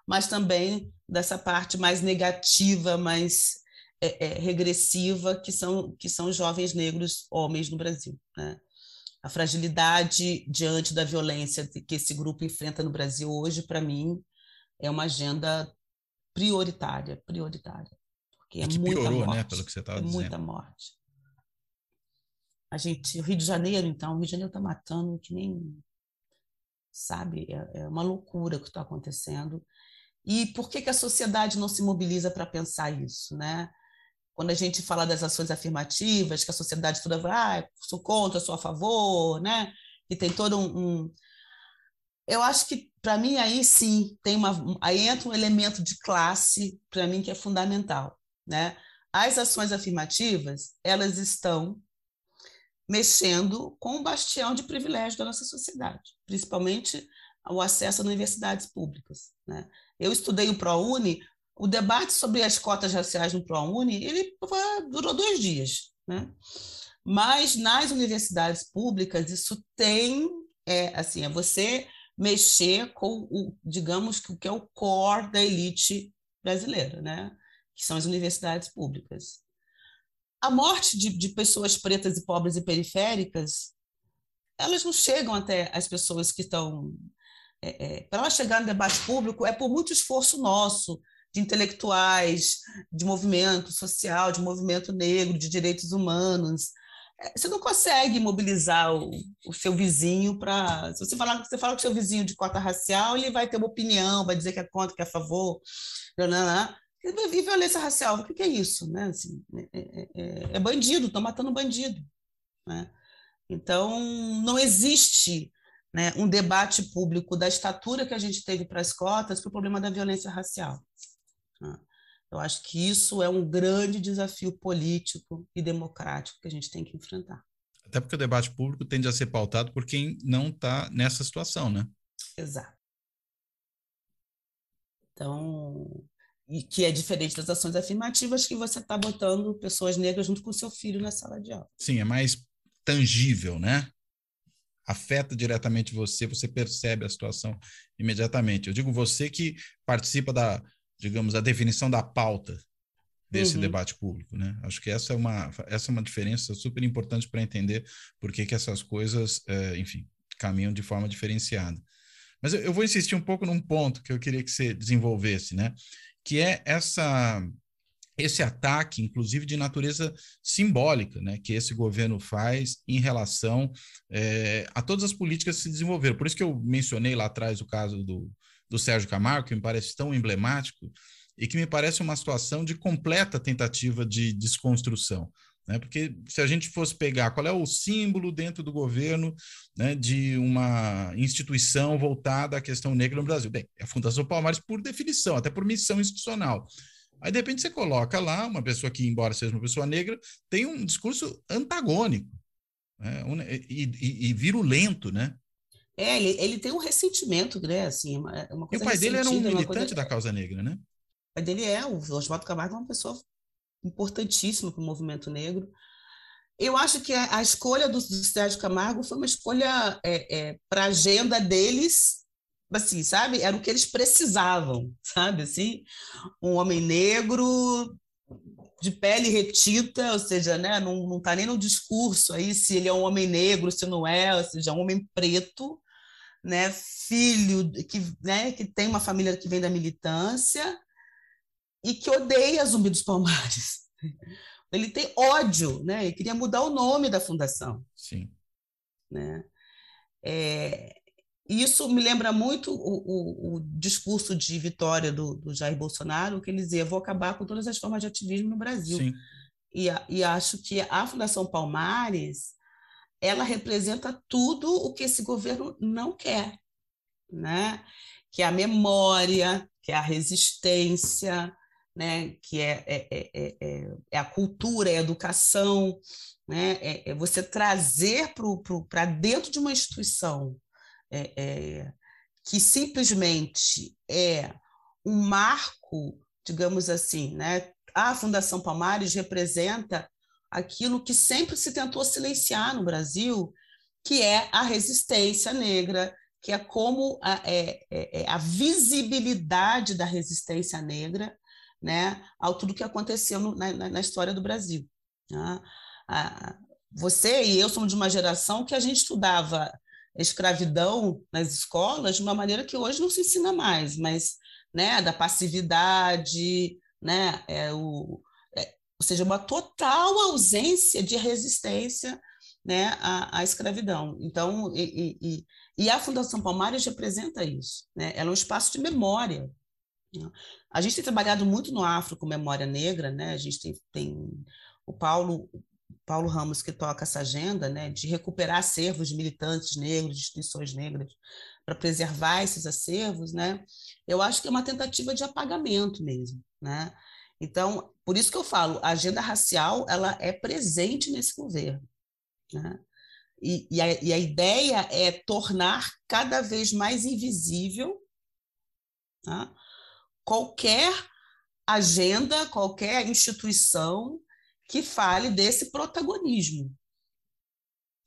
mas também dessa parte mais negativa, mais é, é, regressiva que são que são jovens negros homens no Brasil, né? A fragilidade diante da violência que esse grupo enfrenta no Brasil hoje, para mim, é uma agenda prioritária, prioritária. Porque é que muita piorou, né, morte, né, pelo que você estava é dizendo. muita morte. A gente, o Rio de Janeiro, então, o Rio de Janeiro está matando que nem, sabe, é, é uma loucura o que está acontecendo. E por que, que a sociedade não se mobiliza para pensar isso, né? Quando a gente fala das ações afirmativas, que a sociedade toda vai, ah, sou contra, sou a favor, né? E tem todo um, um... eu acho que para mim aí sim tem uma aí entra um elemento de classe para mim que é fundamental, né? As ações afirmativas, elas estão mexendo com o bastião de privilégio da nossa sociedade, principalmente o acesso a universidades públicas. Né? Eu estudei o ProUni, o debate sobre as cotas raciais no ProUni, ele durou dois dias. Né? Mas nas universidades públicas, isso tem, é, assim, é você mexer com o, digamos, o que é o core da elite brasileira, né? que são as universidades públicas. A morte de, de pessoas pretas e pobres e periféricas, elas não chegam até as pessoas que estão é, é, para ela chegar no debate público é por muito esforço nosso, de intelectuais, de movimento social, de movimento negro, de direitos humanos. É, você não consegue mobilizar o, o seu vizinho para. Se você falar, você fala com o seu vizinho de cota racial, ele vai ter uma opinião, vai dizer que é contra, que é a favor. Não, não. E violência racial, o que é isso? Né? Assim, é, é, é, é bandido, estão matando bandido. Né? Então, não existe né, um debate público da estatura que a gente teve para as cotas para o problema da violência racial. Né? Eu acho que isso é um grande desafio político e democrático que a gente tem que enfrentar. Até porque o debate público tende a ser pautado por quem não está nessa situação, né? Exato. Então, e que é diferente das ações afirmativas que você está botando pessoas negras junto com seu filho na sala de aula. Sim, é mais tangível, né? afeta diretamente você, você percebe a situação imediatamente. Eu digo você que participa da, digamos, da definição da pauta desse uhum. debate público, né? Acho que essa é uma, essa é uma diferença super importante para entender por que, que essas coisas, é, enfim, caminham de forma diferenciada. Mas eu, eu vou insistir um pouco num ponto que eu queria que você desenvolvesse, né? Que é essa esse ataque, inclusive de natureza simbólica, né, que esse governo faz em relação é, a todas as políticas que se desenvolveram. Por isso que eu mencionei lá atrás o caso do, do Sérgio Camargo, que me parece tão emblemático e que me parece uma situação de completa tentativa de desconstrução. Né? Porque se a gente fosse pegar qual é o símbolo dentro do governo né, de uma instituição voltada à questão negra no Brasil, bem, é a Fundação Palmares por definição, até por missão institucional. Aí, de repente, você coloca lá uma pessoa que, embora seja uma pessoa negra, tem um discurso antagônico né? e, e, e, virulento, né? É, ele, ele tem um ressentimento, né? Assim, uma, uma e o pai dele era um militante coisa... da causa negra, né? O pai dele é, o Oswaldo Camargo é uma pessoa importantíssima para o movimento negro. Eu acho que a, a escolha do, do Sérgio Camargo foi uma escolha é, é, para a agenda deles assim, sabe? Era o que eles precisavam, sabe? Assim, um homem negro de pele retita, ou seja, né, não, não tá nem no discurso aí se ele é um homem negro, se não é, ou seja, um homem preto, né, filho que, né, que tem uma família que vem da militância e que odeia Zumbi dos Palmares. Ele tem ódio, né? Ele queria mudar o nome da fundação. Sim. Né? É, isso me lembra muito o, o, o discurso de vitória do, do, Jair Bolsonaro, que ele dizia: vou acabar com todas as formas de ativismo no Brasil. Sim. E, e acho que a Fundação Palmares ela representa tudo o que esse governo não quer, né? que é a memória, que é a resistência, né? que é, é, é, é, é a cultura, é a educação, né? é, você trazer para dentro de uma instituição é, é, que simplesmente é um marco, digamos assim, né? A Fundação Palmares representa aquilo que sempre se tentou silenciar no Brasil, que é a resistência negra, que é como a, é, é, é a visibilidade da resistência negra né, ao tudo que aconteceu no, na, na, história do Brasil. Né? você e eu somos de uma geração que a gente estudava escravidão nas escolas de uma maneira que hoje não se ensina mais, mas né, da passividade, né, é o, ou seja, uma total ausência de resistência né, à, à escravidão. Então, e, e, e, a Fundação Palmares representa isso. Né? Ela é um espaço de memória. Né? A gente tem trabalhado muito no Afro com memória negra, né? a gente tem, tem o Paulo Paulo Ramos que toca essa agenda né, de recuperar acervos de militantes negros, de instituições negras, para preservar esses acervos, né, eu acho que é uma tentativa de apagamento mesmo. Né? Então, por isso que eu falo, a agenda racial ela é presente nesse governo. Né? e, e, a, e a ideia é tornar cada vez mais invisível tá? qualquer agenda, qualquer instituição que fale desse protagonismo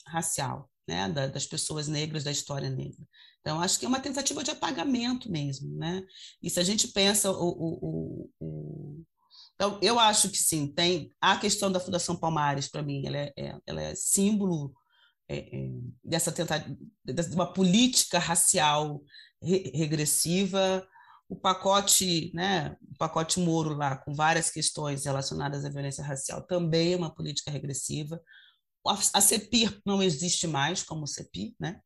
racial, né, das pessoas negras, da história negra. Então, acho que é uma tentativa de apagamento mesmo, né? E se a gente pensa o, o, o, então, eu acho que sim, tem a questão da Fundação Palmares, para mim, ela é, é, ela é símbolo é, é, dessa tentativa, de uma política racial re regressiva, o pacote, né, o pacote Moro lá, com várias questões relacionadas à violência racial, também é uma política regressiva. A, CEPI não existe mais como CEPI, né?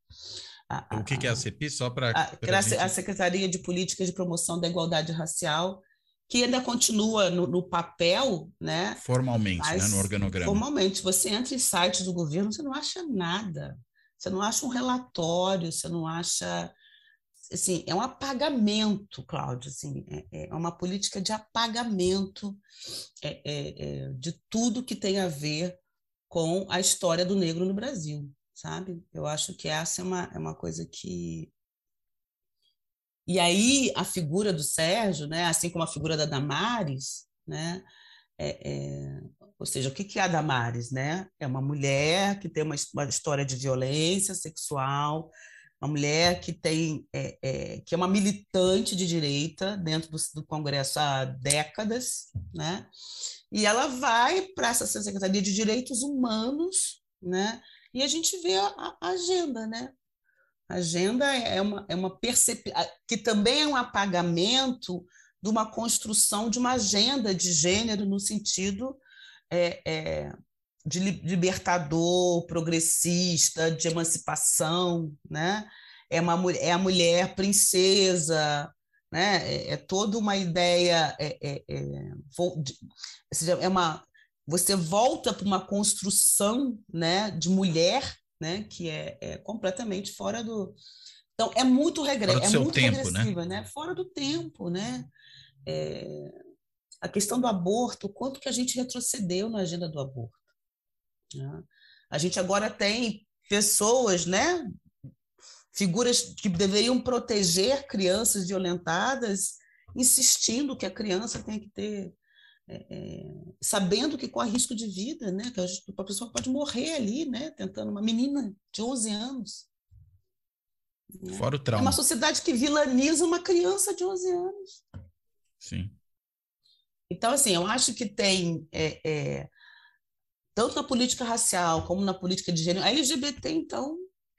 A, a, o que, que, é a CEPI? Só para. A, a, gente... a Secretaria de Políticas de Promoção da Igualdade Racial, que ainda continua no, no papel, né? Formalmente, né? no organograma. Formalmente. Você entra em sites do governo, você não acha nada. Você não acha um relatório, você não acha assim, é um apagamento, Cláudio, assim, é, é uma política de apagamento é, é, é, de tudo que tem a ver com a história do negro no Brasil, sabe? Eu acho que essa é uma, é uma coisa que... E aí a figura do Sérgio, né, assim como a figura da Damares, né, é, é, ou seja, o que é a Damares? Né? É uma mulher que tem uma, uma história de violência sexual, uma mulher que tem é, é, que é uma militante de direita dentro do, do, Congresso há décadas, né? E ela vai para essa Secretaria de Direitos Humanos, né? E a gente vê a, a agenda, né? Agenda é uma, é uma percepção que também é um apagamento de uma construção de uma agenda de gênero no sentido é, é, de libertador, progressista, de emancipação, né? É, uma, é a mulher princesa, né? É, é toda uma ideia, é, é, é, é uma, você volta para uma construção, né, de mulher, né, que é, é completamente fora do, então é muito regressiva, é muito tempo, né? regressiva, né? né? Fora do tempo, né? É, a questão do aborto, o quanto que a gente retrocedeu na agenda do aborto. Né? A gente agora tem pessoas, né, figuras que deveriam proteger crianças violentadas, insistindo que a criança tem que ter, é, é, sabendo que corre risco de vida, né, que a pessoa pode morrer ali, né, tentando uma menina de 11 anos. Né? Fora o trauma. É uma sociedade que vilaniza uma criança de 11 anos. Sim. Então, assim, eu acho que tem é, é, tanto na política racial como na política de gênero. A LGBT, então,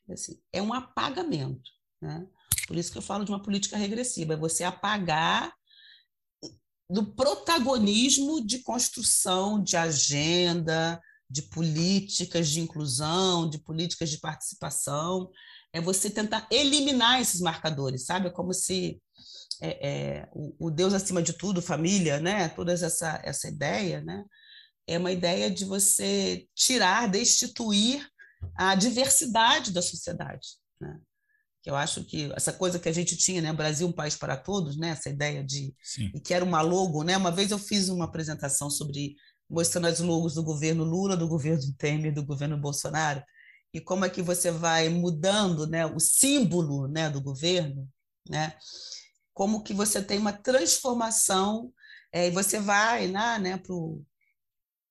assim, é um apagamento. Né? Por isso que eu falo de uma política regressiva, é você apagar do protagonismo de construção de agenda, de políticas de inclusão, de políticas de participação, é você tentar eliminar esses marcadores, sabe? É como se é, é, o, o, Deus acima de tudo, família, né? Toda essa, essa ideia, né? é uma ideia de você tirar, destituir a diversidade da sociedade. Né? Que eu acho que essa coisa que a gente tinha, né, Brasil um país para todos, né, essa ideia de Sim. e que era uma logo, né? Uma vez eu fiz uma apresentação sobre mostrando as logos do governo Lula, do governo Temer, do governo Bolsonaro, e como é que você vai mudando, né, o símbolo, né, do governo, né? Como que você tem uma transformação é, e você vai né, né, para o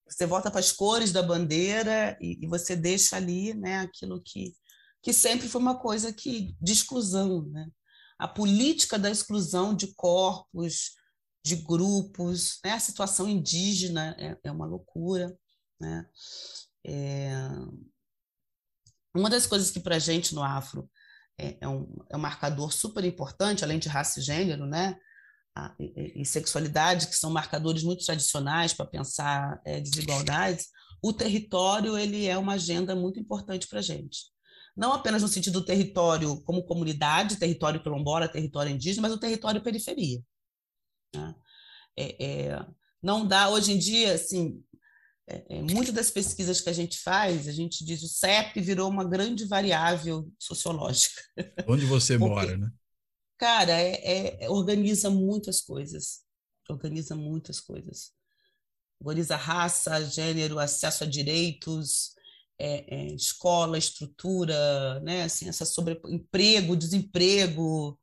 você volta para as cores da bandeira e, e, você deixa ali né, aquilo que, que sempre foi uma coisa que, de exclusão. Né? A política da exclusão de corpos, de grupos, né? a situação indígena é, é uma loucura. Né? É... Uma das coisas que para a gente no Afro é, é, um, é um marcador super importante, além de raça e gênero, né? e, sexualidade, que são marcadores muito tradicionais para pensar é, desigualdades, o território ele é uma agenda muito importante para a gente. Não apenas no sentido do território como comunidade, território quilombola, território indígena, mas o território periferia. Né? É, é, não dá, hoje em dia, assim, é, é, muitas das pesquisas que a gente faz, a gente diz o CEP virou uma grande variável sociológica. Onde você Porque, mora, né? cara, é, é, organiza muitas coisas. Organiza muitas coisas. Organiza raça, gênero, acesso a direitos, é, é, escola, estrutura, né? assim, essa sobre emprego, desemprego,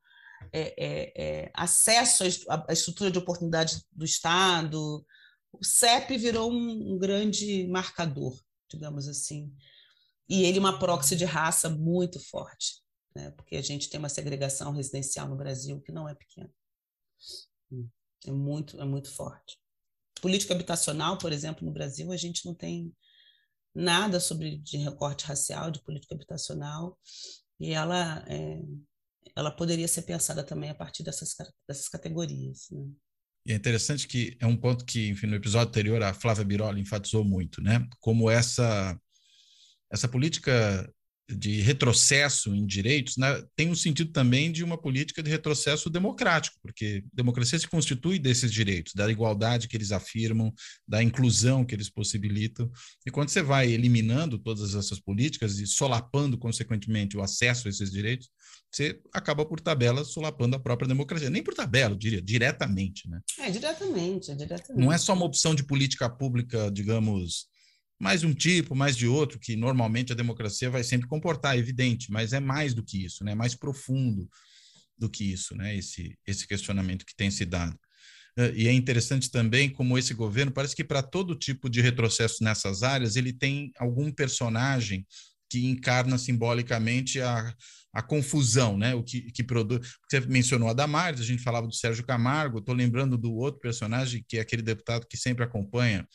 é, é, é acesso à, estrutura de oportunidade do Estado. O CEP virou um, um grande marcador, digamos assim. E ele uma proxy de raça muito forte, né? porque a gente tem uma segregação residencial no Brasil que não é pequena. É muito, é muito forte. Política habitacional, por exemplo, no Brasil, a gente não tem nada sobre de recorte racial, de política habitacional, e ela, é, ela poderia ser pensada também a partir dessas, dessas categorias. Né? E é interessante que é um ponto que, enfim, no episódio anterior a Flávia Biroli enfatizou muito, né? Como essa essa política de retrocesso em direitos né, tem um sentido também de uma política de retrocesso democrático, porque democracia se constitui desses direitos, da igualdade que eles afirmam, da inclusão que eles possibilitam. E quando você vai eliminando todas essas políticas e solapando, consequentemente, o acesso a esses direitos, você acaba por tabela solapando a própria democracia. Nem por tabela, eu diria, diretamente. Né? É, diretamente, é diretamente. Não é só uma opção de política pública, digamos, mais um tipo, mais de outro, que normalmente a democracia vai sempre comportar, é evidente, mas é mais do que isso, né? É mais profundo do que isso, né? Esse, esse questionamento que tem se dado. E é interessante também como esse governo, parece que para todo tipo de retrocesso nessas áreas, ele tem algum personagem que encarna simbolicamente a, a confusão, né? O que, que produz. Você mencionou a Damares, a gente falava do Sérgio Camargo, estou lembrando do outro personagem, que é aquele deputado que sempre acompanha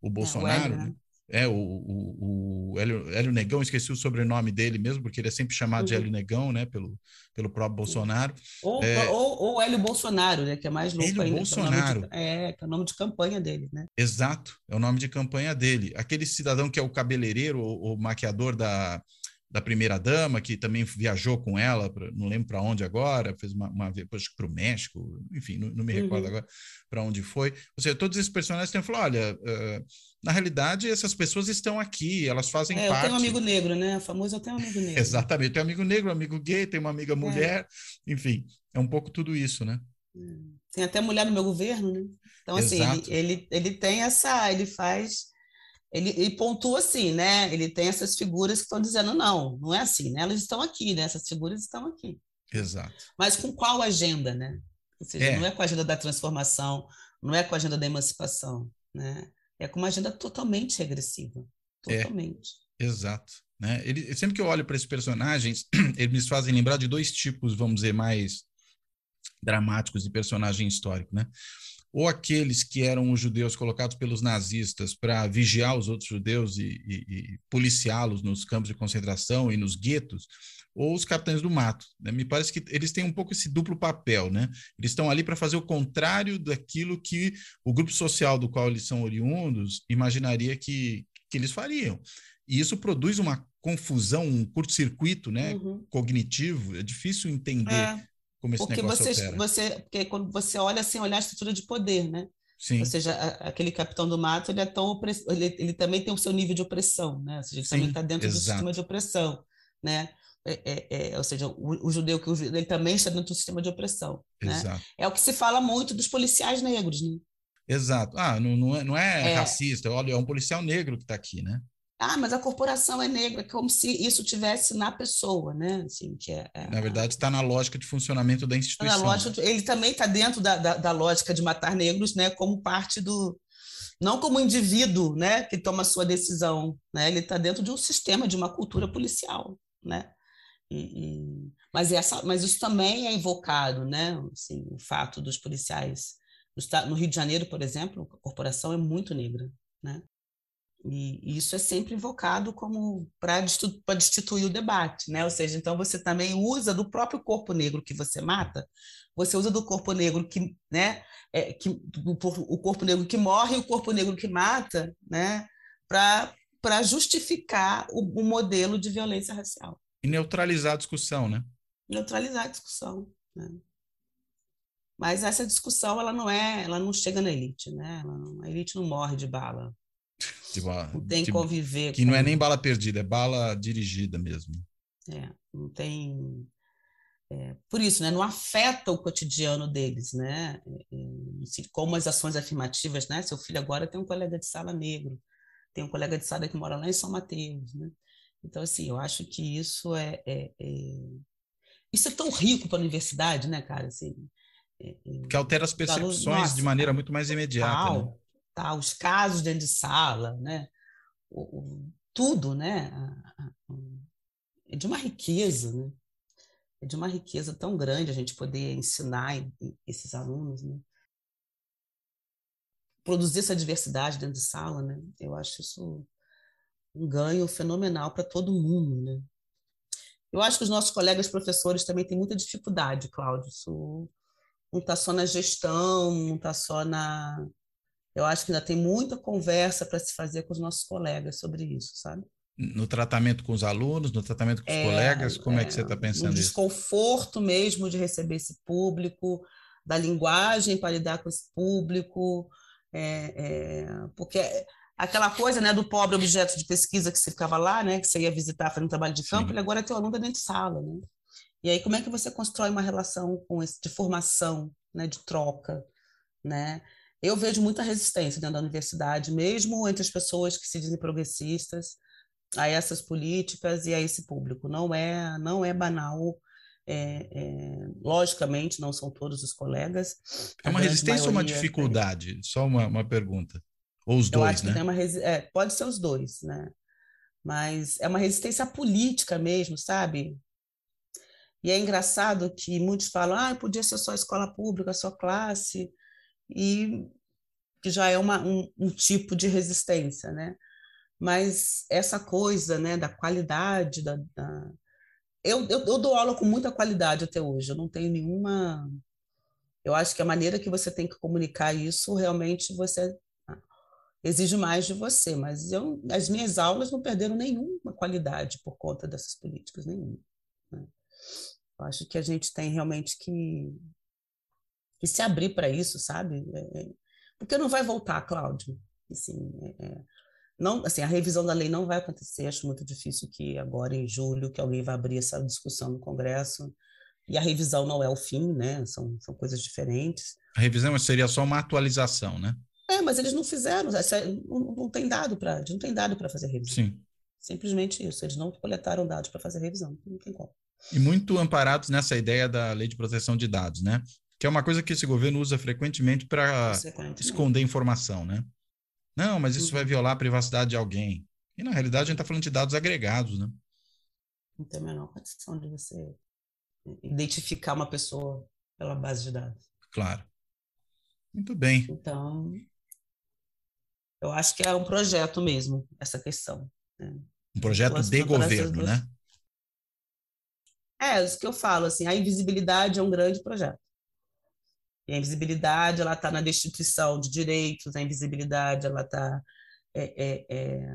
o Bolsonaro, é, o Hélio, né? É, o, o, o Hélio, Hélio, Negão, esqueci o sobrenome dele mesmo, porque ele é sempre chamado uhum. de Hélio Negão, né, pelo, pelo próprio Bolsonaro. Ou, é, ou, ou Hélio Bolsonaro, né, que é mais louco Hélio ainda. Bolsonaro. Que é, de, é, que é o nome de campanha dele, né? Exato, é o nome de campanha dele. Aquele cidadão que é o cabeleireiro, o, o maquiador da, da primeira dama, que também viajou com ela, pra, não lembro para onde agora, fez uma, uma para o México, enfim, não, não me recordo uhum. agora para onde foi. Ou seja, todos esses personagens têm falado: olha, uh, na realidade, essas pessoas estão aqui, elas fazem é, parte. Eu tenho um amigo negro, né? O famoso eu tenho um amigo negro. Exatamente, tem um amigo negro, um amigo gay, tem uma amiga é. mulher, é. enfim, é um pouco tudo isso, né? Tem até mulher no meu governo, né? Então, assim, ele, ele, ele tem essa, ele faz ele, ele, pontua assim, né? Ele tem essas figuras que estão dizendo não, não é assim, né? Elas estão aqui, né? Essas figuras estão aqui. Exato. Mas com qual agenda, né? Ou seja, é. não é com a agenda da transformação, não é com a agenda da emancipação, né? É com uma agenda totalmente regressiva, é. totalmente. É. Exato. Né? Ele, sempre que eu olho para esses personagens, eles me fazem lembrar de dois tipos, vamos dizer, mais dramáticos de personagem histórico, né? Ou aqueles que eram os judeus colocados pelos nazistas para vigiar os outros judeus e, e, e policiá-los nos campos de concentração e nos guetos, ou os capitães do mato. Né? Me parece que eles têm um pouco esse duplo papel, né? Eles estão ali para fazer o contrário daquilo que o grupo social do qual eles são oriundos imaginaria que, que eles fariam. E isso produz uma confusão, um curto-circuito né, uhum. cognitivo. É difícil entender é como esse porque negócio você, opera. Você, porque quando você olha assim, olhar a estrutura de poder, né? Sim. Ou seja, a, aquele capitão do mato, ele é tão opress... ele, ele também tem o seu nível de opressão, né? Ou seja, ele Sim, também está dentro exato. do sistema de opressão, né? É, é, é, ou seja, o, o, judeu que ele também está dentro do sistema de opressão. Né? É o que se fala muito dos policiais negros, né? Exato. Ah, não, não é, não é, é. racista. Olha, é um policial negro que está aqui, né? Ah, mas a corporação é negra, como se isso tivesse na pessoa, né? Assim, que é, é na verdade, está na lógica de funcionamento da instituição. Na lógica, ele também está dentro da, da, da, lógica de matar negros, né? Como parte do, não como indivíduo, né? Que toma a sua decisão, né? Ele está dentro de um sistema, de uma cultura policial, né? E, e, mas essa, mas isso também é invocado, né? Assim, o fato dos policiais no Rio de Janeiro, por exemplo, a corporação é muito negra, né? E isso é sempre invocado como para destituir o debate, né? Ou seja, então você também usa do próprio corpo negro que você mata, você usa do corpo negro que, né, é, que o corpo negro que morre e o corpo negro que mata, né, para justificar o, o modelo de violência racial. E neutralizar a discussão, né? Neutralizar a discussão, né? Mas essa discussão ela não é, ela não chega na elite, né? Não, a elite não morre de bala. Tipo, não tem que conviver. Que com... não é nem bala perdida, é bala dirigida mesmo. É, não tem. É, por isso, né, não afeta o cotidiano deles, né? É, é, como as ações afirmativas, né? Seu filho agora tem um colega de sala negro, tem um colega de sala que mora lá em São Mateus, né? Então, assim, eu acho que isso é, é, é... isso é tão rico para a universidade, né, cara? Assim, é, é que altera as percepções nossa, de maneira muito mais imediata. Né? Tal, os casos dentro de sala, né? O, o, tudo, né? É de uma riqueza, né? É de uma riqueza tão grande a gente poder ensinar esses alunos, né? Produzir essa diversidade dentro de sala, né? Eu acho isso um ganho fenomenal para todo mundo, né? Eu acho que os nossos colegas professores também têm muita dificuldade, Cláudio. Isso não está só na gestão, não está só na. Eu acho que ainda tem muita conversa para se fazer com os nossos colegas sobre isso, sabe? No tratamento com os alunos, no tratamento com os é, colegas, como é, é que você está pensando no isso? desconforto mesmo de receber esse público, da linguagem para lidar com esse público, é, é, porque aquela coisa né, do pobre objeto de pesquisa que você ficava lá, né, que você ia visitar fazendo trabalho de campo, Sim. ele agora é teu aluno dentro de sala. Né? E aí, como é que você constrói uma relação com esse, de formação, né, de troca? Né? Eu vejo muita resistência dentro da universidade, mesmo entre as pessoas que se dizem progressistas, a essas políticas e a esse público. Não é, não é banal. É, é, logicamente, não são todos os colegas. É uma resistência ou uma dificuldade? Só uma, uma pergunta. Ou os Eu dois, né? Uma, é, pode ser os dois, né? Mas é uma resistência política mesmo, sabe? E é engraçado que muitos falam, ah, podia ser só escola pública, só classe, e que já é uma, um, um tipo de resistência, né? Mas essa coisa, né, da qualidade, da, da... Eu, eu, eu dou aula com muita qualidade até hoje, eu não tenho nenhuma... Eu acho que a maneira que você tem que comunicar isso, realmente você exige mais de você, mas eu, as minhas aulas não perderam nenhuma qualidade por conta dessas políticas, nenhuma. Né? Eu acho que a gente tem realmente que, que se abrir para isso, sabe? É, é, porque não vai voltar, Cláudio. Assim, é, é, não, assim, a revisão da lei não vai acontecer. Acho muito difícil que agora em julho que alguém vá abrir essa discussão no Congresso. E a revisão não é o fim, né? São, são coisas diferentes. A revisão seria só uma atualização, né? É, mas eles não fizeram, não, não tem dado para, não tem dado para fazer revisão. Sim. Simplesmente isso, eles não coletaram dados para fazer revisão, não tem como. E muito amparados nessa ideia da lei de proteção de dados, né? Que é uma coisa que esse governo usa frequentemente para esconder informação, né? Não, mas isso uhum. vai violar a privacidade de alguém. E na realidade a gente está falando de dados agregados, né? Não tem a menor condição de você identificar uma pessoa pela base de dados. Claro. Muito bem. Então, eu acho que é um projeto mesmo, essa questão. Né? Um projeto de governo, né? É, isso que eu falo, assim, a invisibilidade é um grande projeto. E a invisibilidade, ela está na destituição de direitos, a invisibilidade, ela está é, é, é,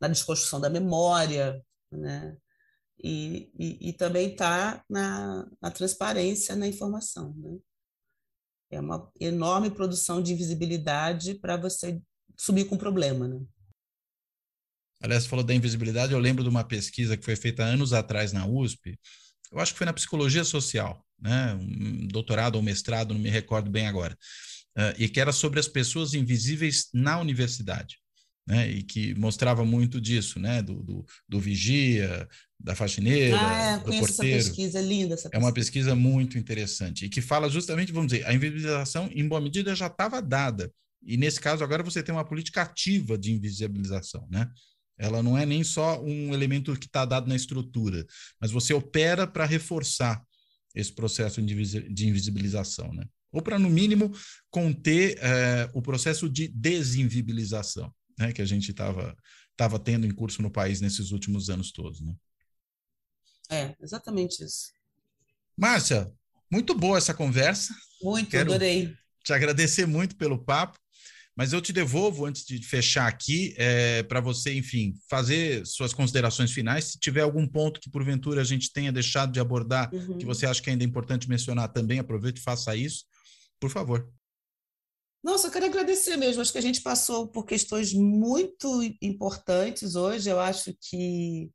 na desconstrução da memória, né? E, e, e também está na, na transparência na informação, né? É uma enorme produção de invisibilidade para você subir com o problema, né? Aliás, você falou da invisibilidade, eu lembro de uma pesquisa que foi feita anos atrás na USP, eu acho que foi na psicologia social, né? um doutorado ou mestrado, não me recordo bem agora, uh, e que era sobre as pessoas invisíveis na universidade. Né, e que mostrava muito disso, né, do, do, do vigia, da faxineira, ah, é, do porteiro. Essa pesquisa, é linda essa pesquisa. É uma pesquisa muito interessante e que fala justamente, vamos dizer, a invisibilização em boa medida já estava dada e nesse caso agora você tem uma política ativa de invisibilização, né? Ela não é nem só um elemento que está dado na estrutura, mas você opera para reforçar esse processo de invisibilização, né? Ou para, no mínimo, conter é, o processo de desinvibilização, né? Que a gente estava tava tendo em curso no país nesses últimos anos todos, né? É, exatamente isso. Márcia, muito boa essa conversa. Muito, Quero adorei. Te agradecer muito pelo papo. Mas eu te devolvo, antes de fechar aqui, é, para você, enfim, fazer suas considerações finais. Se tiver algum ponto que, porventura, a gente tenha deixado de abordar, uhum. que você acha que ainda é importante mencionar também, aproveite e faça isso, por favor. Nossa, eu quero agradecer mesmo. Acho que a gente passou por questões muito importantes hoje. Eu acho que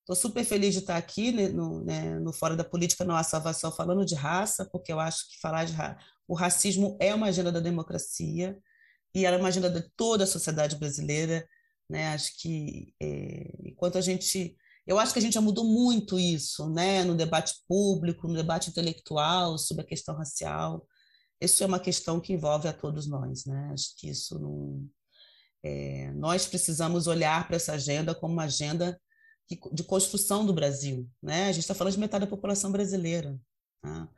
estou super feliz de estar aqui né, no, né, no Fora da Política Não Há Salvação falando de raça, porque eu acho que falar de ra o racismo é uma agenda da democracia e ela é uma agenda de toda a sociedade brasileira. Né? Acho que é, enquanto a gente. Eu acho que a gente já mudou muito isso né? no debate público, no debate intelectual sobre a questão racial. Isso é uma questão que envolve a todos nós. Né? Acho que isso não. É, nós precisamos olhar para essa agenda como uma agenda de, de construção do Brasil. Né? A gente está falando de metade da população brasileira. Tá?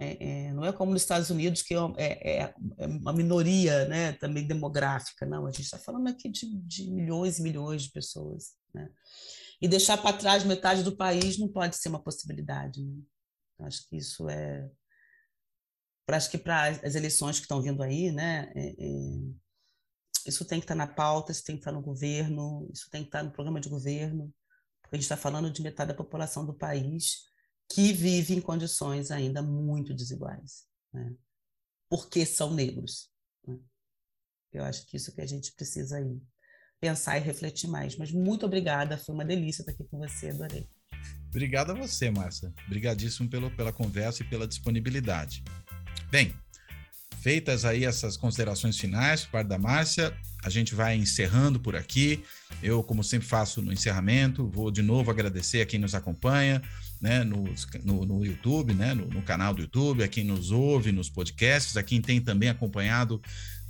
É, é, não é como nos Estados Unidos, que é, é, é, é uma minoria né, também demográfica, não. A gente está falando aqui de, de, milhões e milhões de pessoas. Né? E deixar para trás metade do país não pode ser uma possibilidade. Né? Acho que isso é. Acho que para as eleições que estão vindo aí, né, é, isso tem que estar tá na pauta, isso tem que estar tá no governo, isso tem que estar tá no programa de governo, porque a gente está falando de metade da população do país que vive em condições ainda muito desiguais, né? porque são negros. Né? Eu acho que isso que a gente precisa aí pensar e refletir mais. Mas muito obrigada, foi uma delícia estar aqui com você, adorei. Obrigado a você, Márcia. Obrigadíssimo pelo, pela conversa e pela disponibilidade. Bem, feitas aí essas considerações finais por parte da Márcia, a gente vai encerrando por aqui. Eu, como sempre faço no encerramento, vou de novo agradecer a quem nos acompanha, né, no, no, no YouTube, né, no, no, canal do YouTube, a quem nos ouve nos podcasts, a quem tem também acompanhado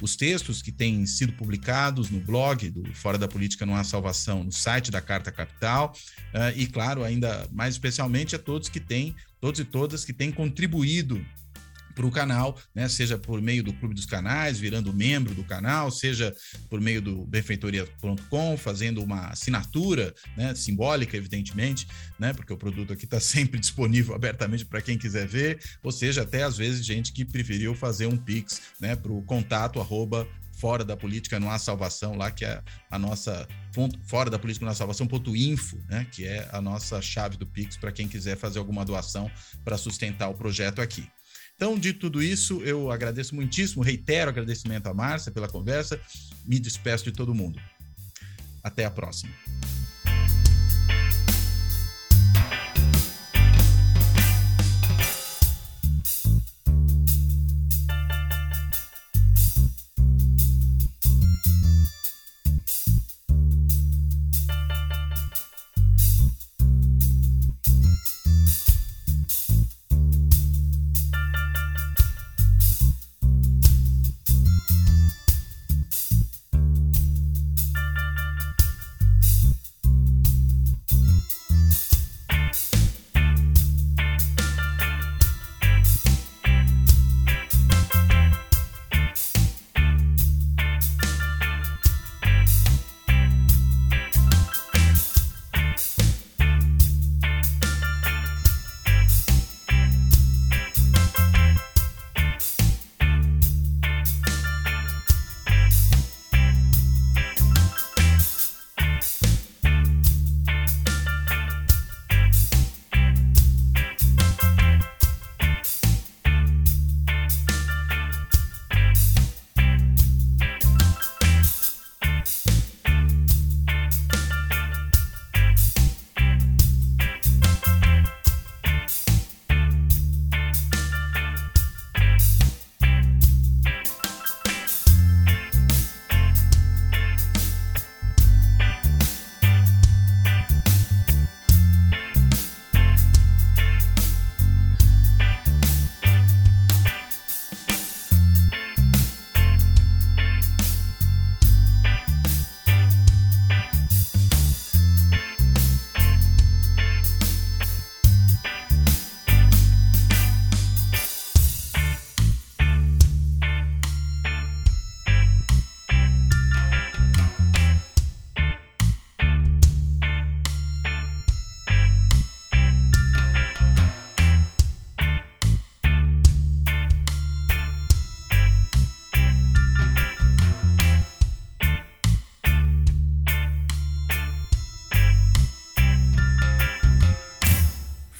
os textos que têm sido publicados no blog do Fora da Política Não Há Salvação, no site da Carta Capital, uh, e claro, ainda mais especialmente a todos que têm, todos e todas que têm contribuído para o canal, né? Seja por meio do Clube dos Canais, virando membro do canal, seja por meio do benfeitoria.com, fazendo uma assinatura, né? Simbólica, evidentemente, né? Porque o produto aqui está sempre disponível abertamente para quem quiser ver, ou seja, até às vezes gente que preferiu fazer um Pix, né? Para o contato arroba fora da política não há salvação lá que é a nossa fora da política não há salvação ponto info né que é a nossa chave do Pix para quem quiser fazer alguma doação para sustentar o projeto aqui então, de tudo isso, eu agradeço muitíssimo, reitero agradecimento à Márcia pela conversa, me despeço de todo mundo. Até a próxima.